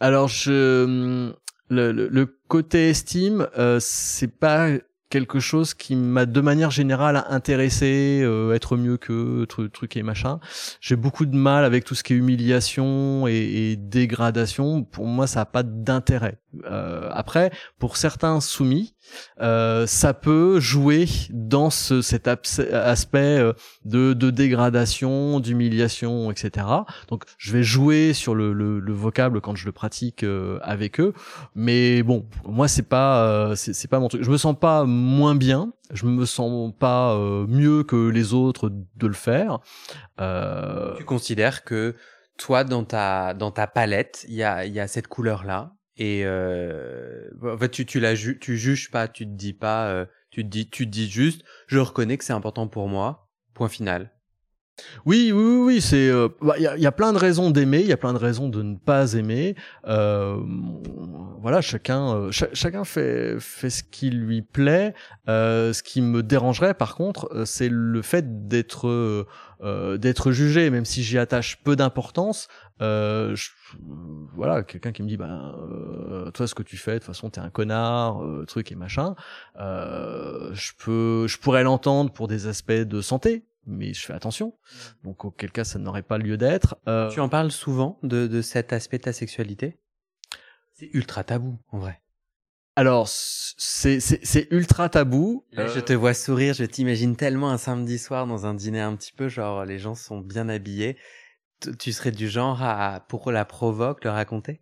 Alors, je le, le, côté estime, euh, c'est pas quelque chose qui m'a de manière générale intéressé, euh, être mieux que truc, truc et machin. J'ai beaucoup de mal avec tout ce qui est humiliation et, et dégradation. Pour moi, ça n'a pas d'intérêt. Euh, après, pour certains soumis, euh, ça peut jouer dans ce, cet aspect euh, de, de dégradation, d'humiliation, etc. Donc, je vais jouer sur le, le, le vocable quand je le pratique euh, avec eux, mais bon, moi c'est pas euh, c'est pas mon truc. Je me sens pas moins bien, je me sens pas mieux que les autres de le faire. Tu considères que toi, dans ta dans ta palette, il y a y a cette couleur là et euh, en fait, tu tu la tu juges pas, tu te dis pas, euh, tu dis tu te dis juste, je reconnais que c'est important pour moi. Point final. Oui, oui, oui, c'est. Il euh, bah, y, a, plein de raisons d'aimer, il y a plein de raisons de ne pas aimer. Euh, voilà, chacun, euh, chacun fait fait ce qui lui plaît. Euh, ce qui me dérangerait, par contre, c'est le fait d'être d'être jugé, même si j'y attache peu d'importance. Euh, voilà, quelqu'un qui me dit, bah, euh, toi, ce que tu fais, de toute façon, t'es un connard, euh, truc et machin. je peux, je pourrais l'entendre pour des aspects de santé, mais je fais attention. Donc, auquel cas, ça n'aurait pas lieu d'être. Tu en parles souvent de, de cet aspect de ta sexualité? C'est ultra tabou, en vrai. Alors, c'est ultra tabou. Je te vois sourire, je t'imagine tellement un samedi soir dans un dîner un petit peu, genre les gens sont bien habillés tu serais du genre à, pour la provoque, le raconter?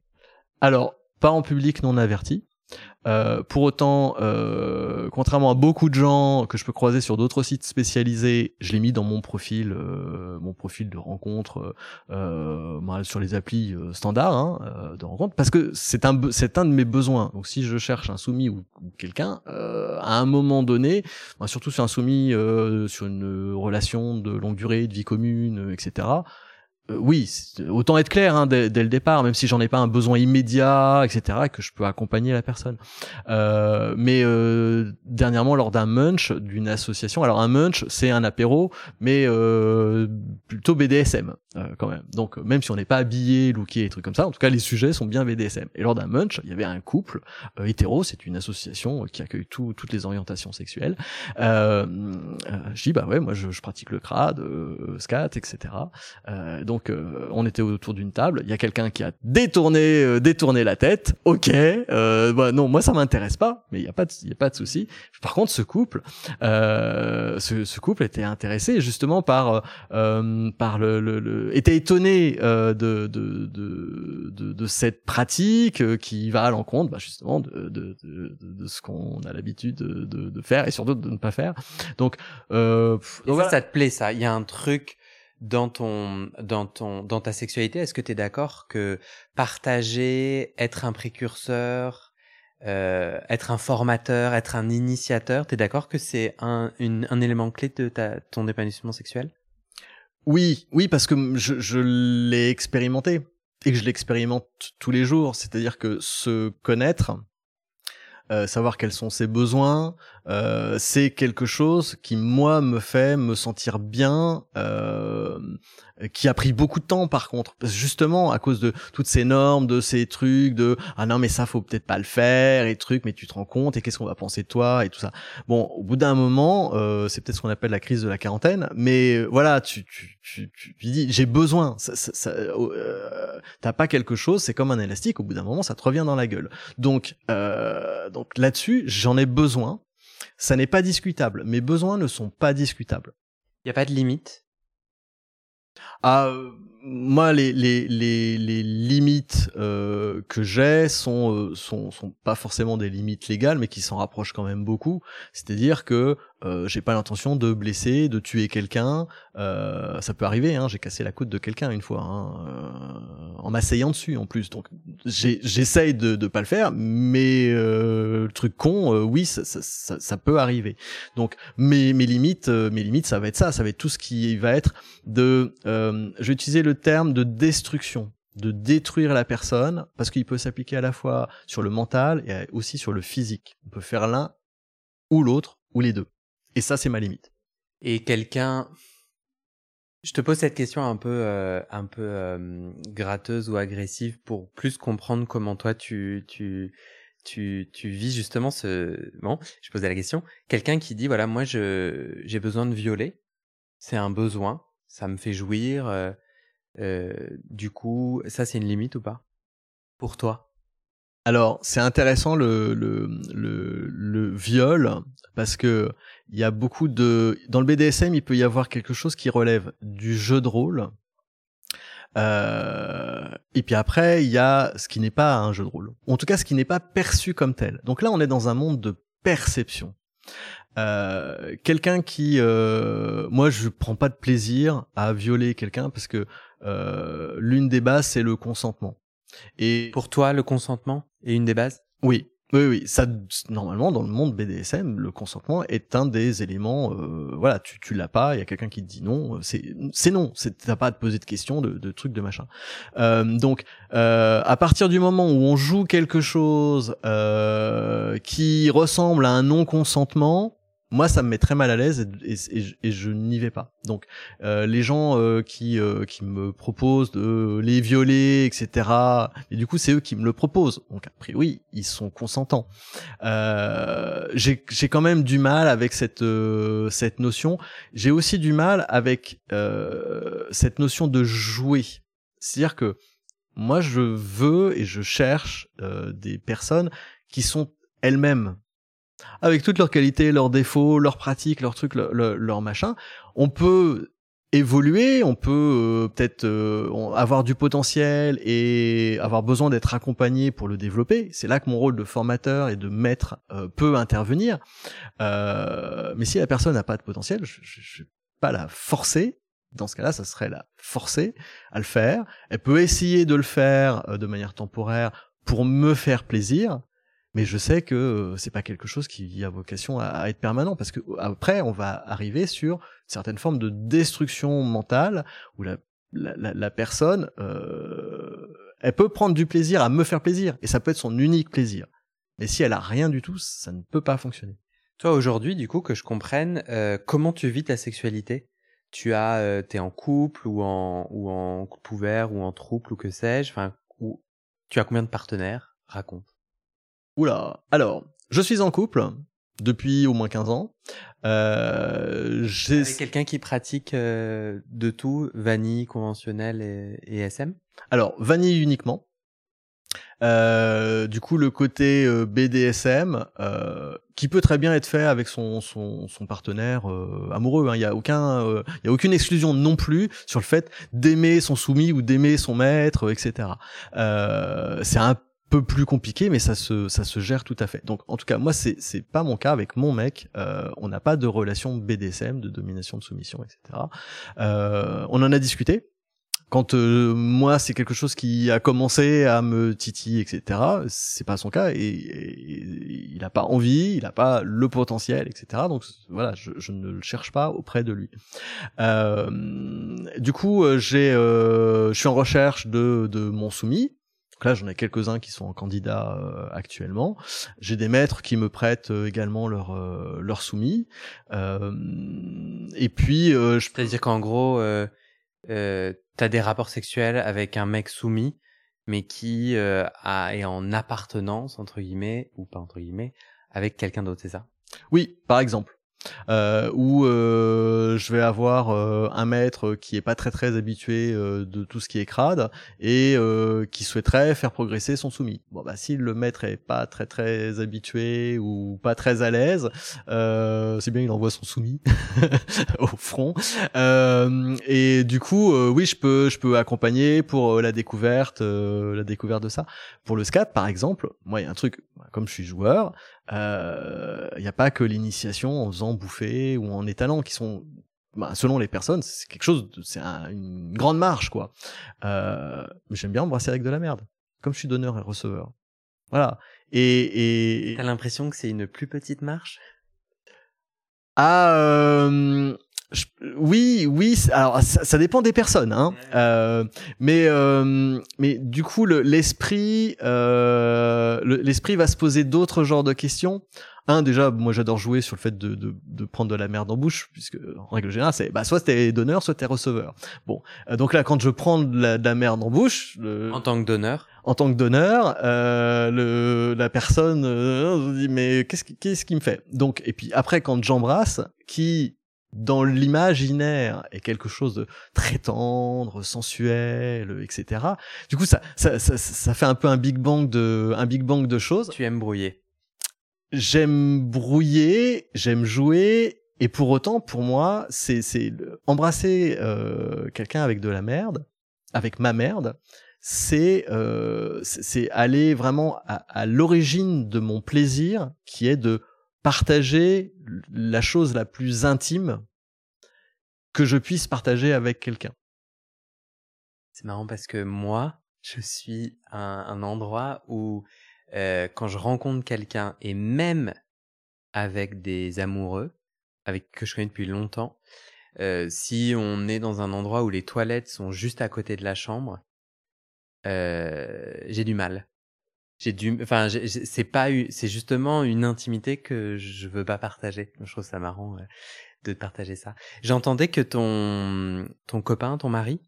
Alors, pas en public non averti. Euh, pour autant, euh, contrairement à beaucoup de gens que je peux croiser sur d'autres sites spécialisés, je l'ai mis dans mon profil, euh, mon profil de rencontre euh, sur les applis standards hein, de rencontre, parce que c'est un c'est un de mes besoins. Donc si je cherche un soumis ou, ou quelqu'un, à un moment donné, surtout sur un soumis sur une relation de longue durée, de vie commune, etc euh, oui, autant être clair hein, dès, le départ, même si j'en ai pas un besoin immédiat, etc., et que je peux accompagner la personne. Euh, mais euh, dernièrement, lors d'un munch d'une association, alors un munch, c'est un apéro, mais euh, plutôt BDSM euh, quand même. Donc même si on n'est pas habillé, looké, et trucs comme ça, en tout cas les sujets sont bien BDSM. Et lors d'un munch, il y avait un couple hétéro, c'est une association qui accueille tout, toutes les orientations sexuelles. je dis bah ouais, moi je, je pratique le crade, scat, etc. donc donc euh, on était autour d'une table, il y a quelqu'un qui a détourné euh, détourné la tête. OK, euh, bah non, moi ça m'intéresse pas, mais il y a pas de il y a pas de souci. Par contre, ce couple ce, ce, couple était intéressé justement par par le, le, était étonné de, de, de, de, de cette pratique qui va à l'encontre bah, justement de, de, de, ce qu'on a l'habitude de, de, faire et surtout de ne pas faire. Donc, euh, donc ça, ça te plaît ça Il y a un truc dans ton dans ton dans ta sexualité, est-ce que tu es d'accord que partager, être un précurseur, euh, être un formateur, être un initiateur, tu es d'accord que c'est un un élément clé de ta ton épanouissement sexuel? Oui, oui parce que je je l'ai expérimenté et que je l'expérimente tous les jours, c'est-à-dire que se connaître euh, savoir quels sont ses besoins, euh, c'est quelque chose qui moi me fait me sentir bien euh, qui a pris beaucoup de temps par contre. Justement à cause de toutes ces normes de ces trucs de ah non mais ça faut peut-être pas le faire et trucs mais tu te rends compte et qu'est-ce qu'on va penser de toi et tout ça. Bon au bout d'un moment euh, c'est peut-être ce qu'on appelle la crise de la quarantaine mais euh, voilà tu tu tu, tu, dis j'ai besoin. Ça, ça, ça euh, t'as pas quelque chose c'est comme un élastique au bout d'un moment ça te revient dans la gueule. Donc euh, donc là-dessus j'en ai besoin. Ça n'est pas discutable mes besoins ne sont pas discutables. Il y a pas de limite? Ah, moi, les, les, les, les limites euh, que j'ai sont, euh, sont, sont pas forcément des limites légales, mais qui s'en rapprochent quand même beaucoup. C'est-à-dire que euh, j'ai pas l'intention de blesser, de tuer quelqu'un. Euh, ça peut arriver. Hein, j'ai cassé la côte de quelqu'un une fois, hein, euh, en m'asseyant dessus en plus. Donc j'essaye de de pas le faire, mais euh, le truc con, euh, oui, ça, ça, ça, ça, peut arriver. Donc mes mes limites, mes limites, ça va être ça. Ça va être tout ce qui va être de. je vais utiliser le terme de destruction de détruire la personne, parce qu'il peut s'appliquer à la fois sur le mental et aussi sur le physique. On peut faire l'un ou l'autre, ou les deux. Et ça, c'est ma limite. Et quelqu'un, je te pose cette question un peu, euh, un peu euh, gratteuse ou agressive pour plus comprendre comment toi tu, tu, tu, tu vis justement ce. Bon, je posais la question. Quelqu'un qui dit voilà, moi je j'ai besoin de violer, c'est un besoin, ça me fait jouir. Euh, euh, du coup, ça c'est une limite ou pas? Pour toi? Alors, c'est intéressant le, le, le, le, viol parce que il y a beaucoup de dans le BDSM, il peut y avoir quelque chose qui relève du jeu de rôle. Euh, et puis après, il y a ce qui n'est pas un jeu de rôle. En tout cas, ce qui n'est pas perçu comme tel. Donc là, on est dans un monde de perception. Euh, quelqu'un qui, euh, moi, je prends pas de plaisir à violer quelqu'un parce que euh, l'une des bases c'est le consentement. Et pour toi, le consentement est une des bases? Oui, oui, oui, ça normalement dans le monde BDSM, le consentement est un des éléments. Euh, voilà, tu tu l'as pas, il y a quelqu'un qui te dit non, euh, c'est c'est non, t'as pas à te poser de questions, de, de trucs, de machin. Euh, donc euh, à partir du moment où on joue quelque chose euh, qui ressemble à un non consentement, moi ça me met très mal à l'aise et, je n'y vais pas. Donc euh, les gens euh, qui euh, qui me proposent de les violer, etc. Et du coup c'est eux qui me le proposent. Donc a priori ils sont consentants. j'ai j'ai quand même du mal avec cette cette notion. J'ai aussi du mal avec cette notion de jouer. C'est-à-dire que moi je veux et je cherche des personnes qui sont elles-mêmes avec toutes leurs qualités, leurs défauts, leurs pratiques, leurs trucs, leurs leur machin, on peut évoluer, on peut euh, peut-être euh, avoir du potentiel et avoir besoin d'être accompagné pour le développer. C'est là que mon rôle de formateur et de maître euh, peut intervenir. mais si la personne n'a pas de potentiel, je ne vais pas la forcer. Dans ce cas-là, ça serait la forcer à le faire. Elle peut essayer de le faire de manière temporaire pour me faire plaisir, mais je sais que euh, c'est pas quelque chose qui a vocation à, être permanent parce que après on va arriver sur certaines formes de destruction mentale où la, la, personne euh, elle peut prendre du plaisir à me faire plaisir et ça peut être son unique plaisir. Mais si elle a rien du tout ça ne peut pas fonctionner. Toi aujourd'hui du coup que je comprenne euh, comment tu vis ta sexualité? Tu as t'es en couple ou en ou en couple ouvert ou en trouble ou que sais-je enfin tu as combien de partenaires? Raconte Oula. Alors, je suis en couple depuis au moins 15 ans. Euh, j'ai quelqu'un qui pratique euh, de tout, vanille, conventionnel et, SM Alors, vanille uniquement. Euh, du coup, le côté euh, BDSM, euh, qui peut très bien être fait avec son, son, son partenaire amoureux. Hein. Il n'y a aucun, il y a aucune exclusion non plus sur le fait d'aimer son soumis ou d'aimer son maître, etc. c'est un peu plus compliqué, mais ça se ça se gère tout à fait. Donc en tout cas, moi c'est c'est pas mon cas avec mon mec. Euh, on n'a pas de relation BDSM, de domination, de soumission, etc. Euh, on en a discuté. Quand euh, moi c'est quelque chose qui a commencé à me titiller, etc. C'est pas son cas et, il a pas envie, il a pas le potentiel, etc. Donc voilà, je, je ne le cherche pas auprès de lui. Euh, du coup, j'ai, je suis en recherche de de mon soumis donc là, j'en ai quelques-uns qui sont en candidat euh, actuellement. J'ai des maîtres qui me prêtent euh, également leur euh, leur soumis. et puis, je peux dire qu'en gros, euh, t'as des rapports sexuels avec un mec soumis, mais qui a, est en appartenance entre guillemets ou pas entre guillemets avec quelqu'un d'autre, c'est ça? Oui, par exemple euh, où euh, je vais avoir euh, un maître qui est pas très très habitué euh, de tout ce qui est crade et euh, qui souhaiterait faire progresser son soumis. Bon bah si le maître est pas très très habitué ou pas très à l'aise, c'est bien il envoie son soumis au front. et du coup oui je peux je peux accompagner pour la découverte la découverte de ça. Pour le scat par exemple, moi il y a un truc comme je suis joueur, il euh, n'y a pas que l'initiation en faisant bouffer ou en étalant qui sont bah, selon les personnes, c'est quelque chose, c'est une grande marche, quoi. Euh, mais j'aime bien embrasser avec de la merde, comme je suis donneur et receveur. Voilà. Et, et t'as l'impression que c'est une plus petite marche? Ah, euh, oui, oui. Alors ça, ça, dépend des personnes, hein. Euh, mais euh, mais du coup, l'esprit, euh, l'esprit va se poser d'autres genres de questions. Un, déjà, moi j'adore jouer sur le fait de, de, de, prendre de la merde en bouche, puisque en règle générale, c'est bah soit t'es donneur, soit t'es receveur. Bon, euh, donc là, quand je prends de la, de la merde en bouche, en tant que donneur, en tant que donneur, euh, le, la personne euh, dit mais qu'est-ce qu'est-ce qui me fait? Donc et puis après quand j'embrasse, qui dans l'imaginaire est quelque chose de très tendre, sensuel, etc. Du coup, ça, ça, ça, ça, fait un peu un big bang de, un big bang de choses. Tu aimes brouiller. J'aime brouiller, j'aime jouer, et pour autant, pour moi, c'est, c'est embrasser euh, quelqu'un avec de la merde, avec ma merde, c'est, euh, c'est aller vraiment à, à l'origine de mon plaisir, qui est de partager la chose la plus intime que je puisse partager avec quelqu'un. C'est marrant parce que moi, je suis un, un endroit où euh, quand je rencontre quelqu'un et même avec des amoureux, avec que je connais depuis longtemps, euh, si on est dans un endroit où les toilettes sont juste à côté de la chambre, euh, j'ai du mal j'ai dû enfin c'est pas c'est justement une intimité que je veux pas partager. Je trouve ça marrant euh, de partager ça. J'entendais que ton ton copain ton mari?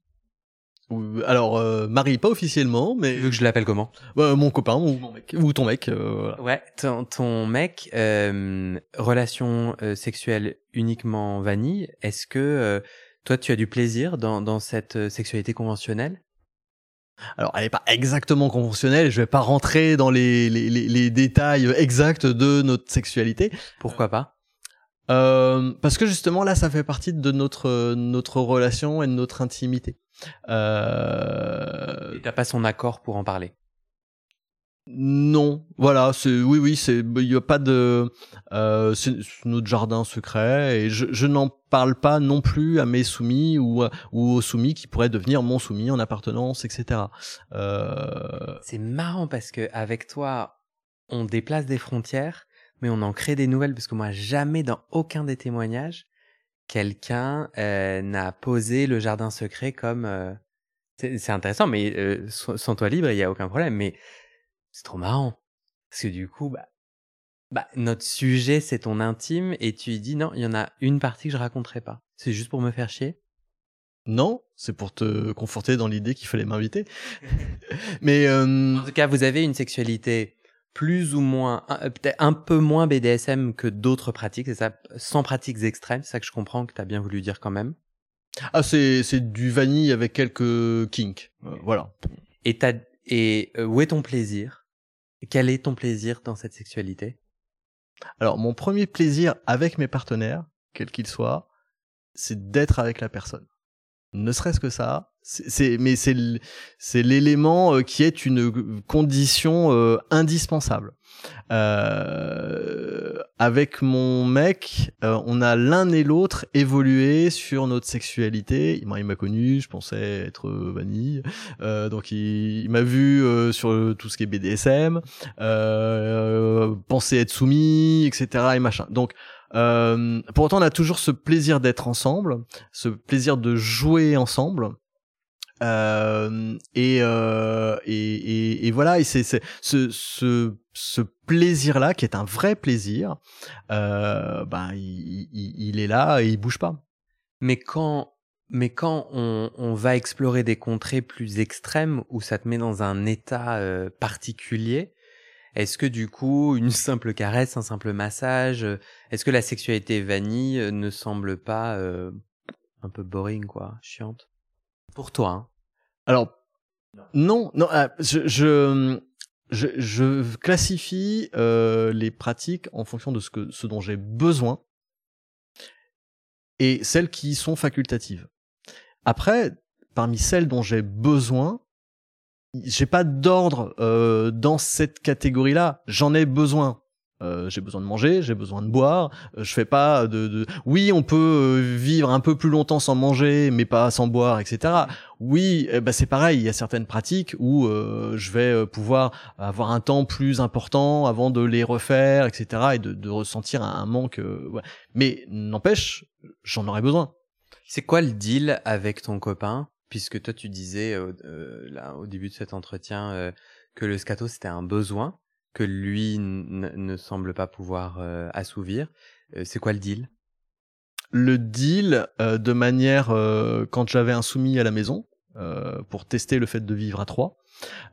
Alors euh, mari pas officiellement mais veux que je l'appelle comment? Bah, mon copain ou mon mec ou ton mec euh, ouais ton, ton mec euh, relation euh, sexuelle uniquement vanille est-ce que toi tu as du plaisir dans dans cette sexualité conventionnelle? Alors, elle n'est pas exactement conventionnelle. Je vais pas rentrer dans les, les, les, détails exacts de notre sexualité. Pourquoi pas? Euh, Parce que justement, là, ça fait partie de notre notre relation et de notre intimité. Euh... T'as pas son accord pour en parler? Non, voilà, c'est oui, oui, c'est il y a pas de euh, c'est notre jardin secret et je, n'en parle pas non plus à mes soumis ou ou aux soumis qui pourraient devenir mon soumis en appartenance, etc. Euh... C'est marrant parce que avec toi, on déplace des frontières, mais on en crée des nouvelles parce que moi, jamais dans aucun des témoignages, quelqu'un euh, n'a posé le jardin secret comme euh, c'est intéressant, mais euh, sans toi libre, il y a aucun problème, mais c'est trop marrant. Parce que du coup, bah, bah, notre sujet, c'est ton intime, et tu dis non, il y en a une partie que je raconterai pas. C'est juste pour me faire chier. Non, c'est pour te conforter dans l'idée qu'il fallait m'inviter. Mais euh... en tout cas, vous avez une sexualité plus ou moins, euh, peut-être un peu moins BDSM que d'autres pratiques, c'est ça, sans pratiques extrêmes, c'est ça que je comprends que tu as bien voulu dire quand même. Ah, c'est c'est du vanille avec quelques kinks, euh, voilà. Et t'as et euh, où est ton plaisir? Quel est ton plaisir dans cette sexualité? Alors, mon premier plaisir avec mes partenaires, quels qu'ils soient, c'est d'être avec la personne. Ne serait-ce que ça, c'est mais c'est c'est l'élément euh, qui est une condition euh, indispensable. Euh, avec mon mec, euh, on a l'un et l'autre évolué sur notre sexualité. Il m'a connu, je pensais être vanille, euh, donc il, m'a vu euh, sur tout ce qui est BDSM, penser être soumis, etc. et machin. Donc euh, pour autant, on a toujours ce plaisir d'être ensemble, ce plaisir de jouer ensemble. Euh, et, euh, et, et, voilà, et c'est ce, ce, ce plaisir-là, qui est un vrai plaisir, euh, il, il, il, est là et il bouge pas. Mais quand, mais quand on, on, va explorer des contrées plus extrêmes où ça te met dans un état euh, particulier, est-ce que du coup, une simple caresse, un simple massage, euh, est-ce que la sexualité vanille euh, ne semble pas euh, un peu boring, quoi, chiante? Pour toi, hein. Alors, non, non, je, je, je, je classifie euh, les pratiques en fonction de ce, que, ce dont j'ai besoin et celles qui sont facultatives. Après, parmi celles dont j'ai besoin, j'ai pas d'ordre euh, dans cette catégorie-là. J'en ai besoin. Euh, j'ai besoin de manger, j'ai besoin de boire. Euh, je fais pas de, de, Oui, on peut euh, vivre un peu plus longtemps sans manger, mais pas sans boire, etc. Oui, eh ben c'est pareil. Il y a certaines pratiques où je vais pouvoir avoir un temps plus important avant de les refaire, etc. Et de, de ressentir un, manque. Ouais. Mais n'empêche, j'en aurais besoin. C'est quoi le deal avec ton copain? Puisque toi, tu disais là au début de cet entretien que le scato c'était un besoin que lui ne semble pas pouvoir euh, assouvir. C'est quoi le deal? Le deal, de manière, quand j'avais un soumis à la maison, pour tester le fait de vivre à trois.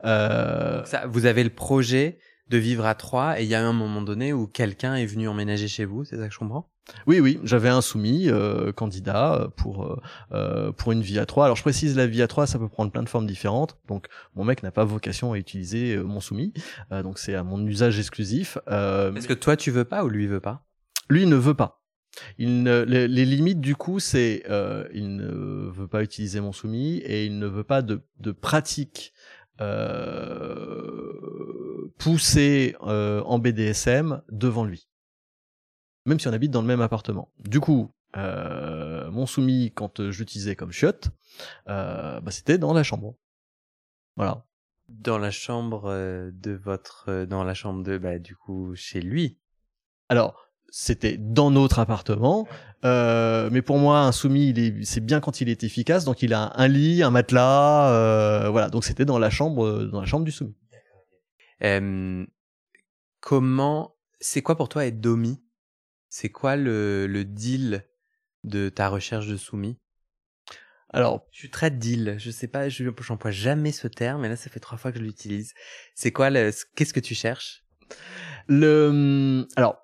Ça, vous avez le projet de vivre à trois et il y a un moment donné où quelqu'un est venu emménager chez vous, c'est ça que je comprends? Oui, oui, j'avais un soumis euh, candidat euh, pour euh, euh, pour une vie à trois. Alors je précise, la vie à trois, ça peut prendre plein de formes différentes. Donc mon mec n'a pas vocation à utiliser mon soumis, donc c'est à mon usage exclusif. Est-ce que toi tu veux pas ou lui veut pas? Lui ne veut pas. Il ne, les, les, limites du coup, c'est il ne veut pas utiliser mon soumis et il ne veut pas de, de pratique poussée en BDSM devant lui même si on habite dans le même appartement. Du coup, euh, mon soumis, quand euh, je l'utilisais comme chiotte, euh, bah, c'était dans la chambre. Voilà. Dans la chambre de votre, dans la chambre de, bah, du coup, chez lui. Alors, c'était dans notre appartement, mais pour moi, un soumis, c'est bien quand il est efficace. Donc, il a un lit, un matelas, voilà. Donc, c'était dans la chambre, dans la chambre du soumis. Comment, c'est quoi pour toi être domi? C'est quoi le, le deal de ta recherche de soumis? Alors, je suis très deal. Je sais pas, je j'emploie jamais ce terme, mais là, ça fait trois fois que je l'utilise. C'est quoi le, qu'est-ce que tu cherches? Le, alors,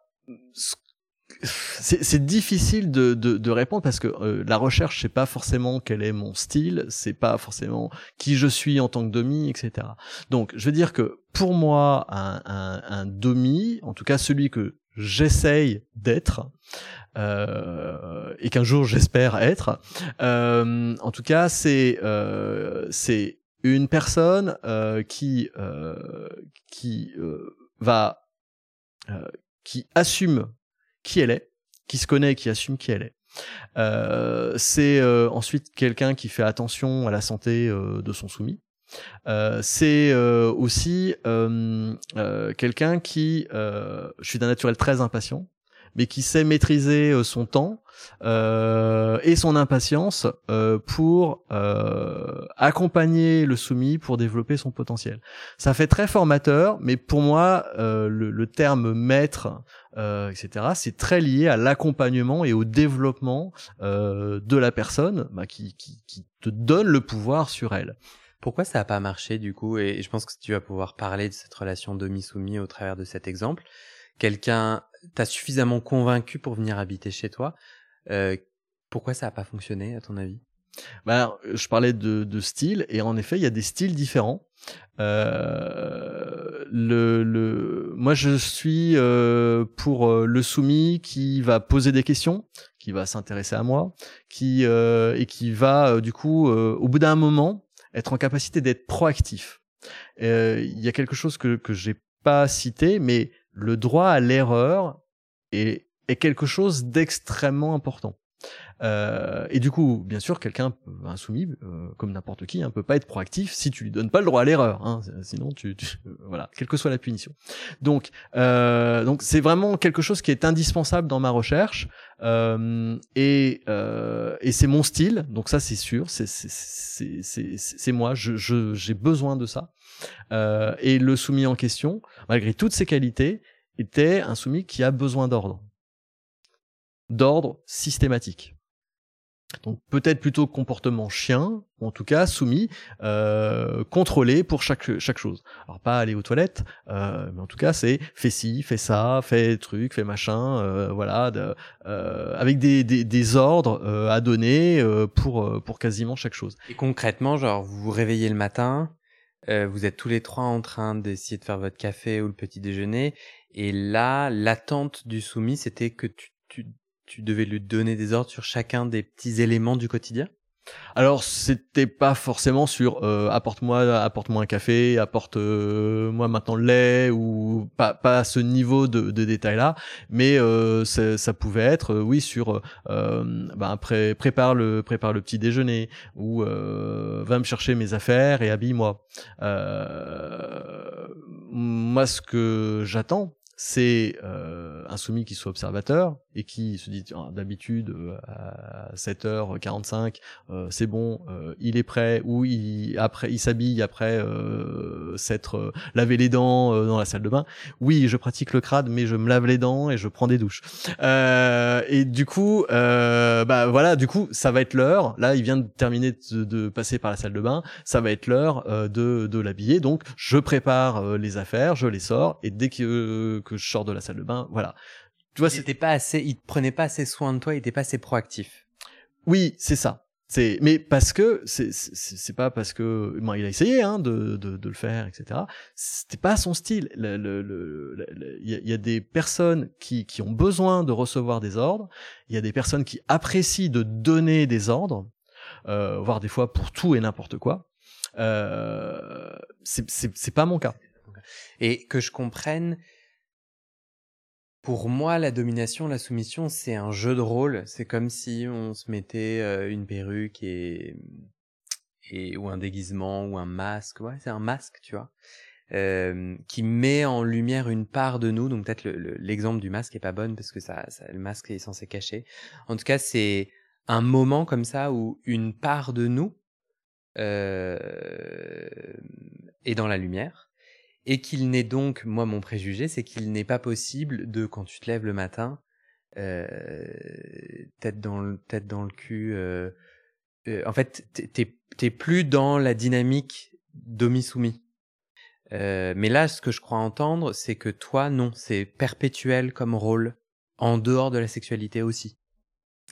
c'est difficile de, de, de, répondre parce que euh, la recherche, c'est pas forcément quel est mon style, c'est pas forcément qui je suis en tant que demi, etc. Donc, je veux dire que pour moi, un, un, un demi, en tout cas celui que j'essaye d'être euh, et qu'un jour j'espère être. Euh, en tout cas, c'est euh, c'est une personne euh, qui euh, qui va qui assume qui elle est, qui se connaît et qui assume qui elle est. c'est ensuite quelqu'un qui fait attention à la santé de son soumis. Euh, c'est euh, aussi euh, quelqu'un qui, je suis d'un naturel très impatient, mais qui sait maîtriser son temps et son impatience pour accompagner le soumis pour développer son potentiel. Ça fait très formateur, mais pour moi, le, terme maître, etc., c'est très lié à l'accompagnement et au développement de la personne bah, qui, qui, qui te donne le pouvoir sur elle. Pourquoi ça n'a pas marché du coup? Et je pense que tu vas pouvoir parler de cette relation demi-soumis au travers de cet exemple. Quelqu'un t'a suffisamment convaincu pour venir habiter chez toi. Euh, pourquoi ça n'a pas fonctionné à ton avis? Bah, je parlais de, style et en effet il y a des styles différents. Euh, le, le, moi je suis euh, pour le soumis qui va poser des questions, qui va s'intéresser à moi, qui et qui va du coup au bout d'un moment être en capacité d'être proactif. Il y a quelque chose que que j'ai pas cité, mais le droit à l'erreur est, quelque chose d'extrêmement important. Euh, et du coup, bien sûr, quelqu'un, un soumis, euh, comme n'importe qui, hein, peut pas être proactif si tu lui donnes pas le droit à l'erreur. Hein, sinon, tu, tu, voilà, quelle que soit la punition. Donc, euh, donc c'est vraiment quelque chose qui est indispensable dans ma recherche. Euh, et, euh, et c'est mon style. Donc ça, c'est sûr, c'est c'est moi. Je j'ai besoin de ça. Euh, et le soumis en question, malgré toutes ses qualités, était un soumis qui a besoin d'ordre d'ordre systématique. Donc peut-être plutôt comportement chien, en tout cas soumis, euh, contrôlé pour chaque chaque chose. Alors pas aller aux toilettes, euh, mais en tout cas c'est fais ci, fais ça, fais truc, fais machin, euh, voilà, euh, avec des, des, des ordres euh, à donner euh, pour pour quasiment chaque chose. Et concrètement, genre vous vous réveillez le matin, vous êtes tous les trois en train d'essayer de faire votre café ou le petit déjeuner, et là l'attente du soumis c'était que tu, tu tu devais lui donner des ordres sur chacun des petits éléments du quotidien? Alors c'était pas forcément sur euh, apporte-moi apporte-moi un café, apporte-moi maintenant le lait ou pas pas à ce niveau de, de détail là, mais euh, ça pouvait être euh, oui sur euh, ben, prépare le prépare le petit déjeuner ou euh, va me chercher mes affaires et habille-moi. moi ce que j'attends c'est euh, un soumis qui soit observateur et qui se dit d'habitude euh, à 7h45 euh, c'est bon euh, il est prêt ou il après il s'habille après s'être lavé les dents dans la salle de bain oui je pratique le crade mais je me lave les dents et je prends des douches et du coup bah voilà du coup ça va être l'heure là il vient de terminer de, de, passer par la salle de bain ça va être l'heure de, de l'habiller donc je prépare les affaires je les sors et dès que que je sors de la salle de bain. Voilà. Tu vois, c'était pas assez, il prenait pas assez soin de toi, il était pas assez proactif. Oui, c'est ça. C'est, mais parce que c'est, c'est pas parce que bon, il a essayé hein, de, de, de, le faire, etc. C'était pas son style. Il le, le, y, y, a des personnes qui, qui ont besoin de recevoir des ordres. Il y a des personnes qui apprécient de donner des ordres, euh, voire des fois pour tout et n'importe quoi. Euh, c'est pas mon cas. Et que je comprenne, pour moi, la domination, la soumission, c'est un jeu de rôle. C'est comme si on se mettait euh, une perruque et, ou un déguisement ou un masque. C'est un masque, tu vois, euh, qui met en lumière une part de nous. Donc peut-être l'exemple du masque est pas bonne parce que le masque est censé cacher. En tout cas, c'est un moment comme ça où une part de nous euh, est dans la lumière et qu'il n'est donc, moi mon préjugé, c'est qu'il n'est pas possible de, quand tu te lèves le matin, euh, tête dans le tête dans le cul. Euh, euh, en fait, t'es t'es plus dans la dynamique domi soumis. Euh, mais là, ce que je crois entendre, c'est que toi, non, c'est perpétuel comme rôle, en dehors de la sexualité aussi.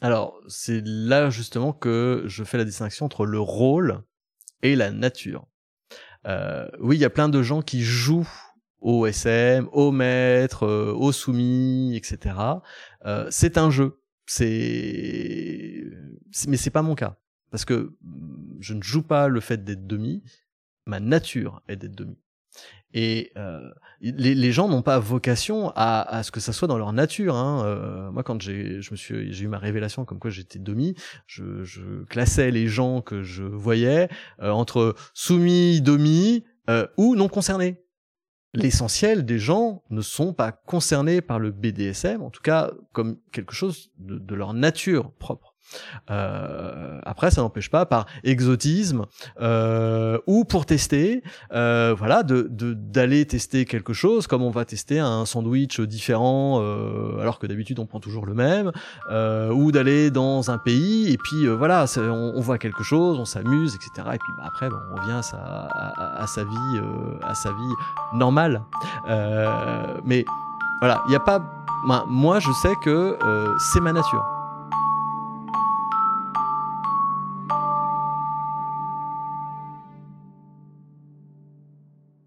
Alors, c'est là justement que je fais la distinction entre le rôle et la nature. Euh, oui, il y a plein de gens qui jouent au SM, au maître, euh, au soumis, etc. Euh, c'est un jeu. C'est, mais c'est pas mon cas parce que je ne joue pas le fait d'être demi. Ma nature est d'être demi. Et euh, les, les, gens n'ont pas vocation à, à, ce que ça soit dans leur nature. Hein. Euh, moi, quand j'ai, eu ma révélation comme quoi j'étais demi, je, je, classais les gens que je voyais euh, entre soumis, demi euh, ou non concernés. L'essentiel des gens ne sont pas concernés par le BDSM, en tout cas comme quelque chose de, de leur nature propre. Euh, après, ça n'empêche pas, par exotisme euh, ou pour tester, euh, voilà, de d'aller tester quelque chose, comme on va tester un sandwich différent, alors que d'habitude on prend toujours le même, ou d'aller dans un pays et puis voilà, on, voit quelque chose, on s'amuse, etc. Et puis bah, après, on revient à sa vie, à sa vie normale. mais voilà, il n'y a pas, moi je sais que c'est ma nature.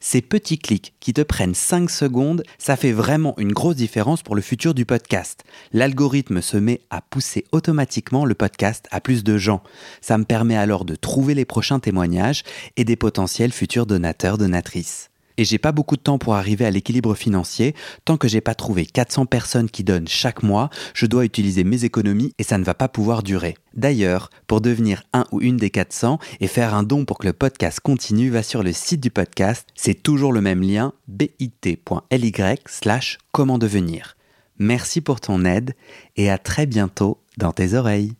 Ces petits clics qui te prennent 5 secondes, ça fait vraiment une grosse différence pour le futur du podcast. L'algorithme se met à pousser automatiquement le podcast à plus de gens. Ça me permet alors de trouver les prochains témoignages et des potentiels futurs donateurs, donatrices et j'ai pas beaucoup de temps pour arriver à l'équilibre financier. Tant que j'ai pas trouvé 400 personnes qui donnent chaque mois, je dois utiliser mes économies et ça ne va pas pouvoir durer. D'ailleurs, pour devenir un ou une des 400 et faire un don pour que le podcast continue, va sur le site du podcast. C'est toujours le même lien bit.ly slash comment devenir. Merci pour ton aide et à très bientôt dans tes oreilles.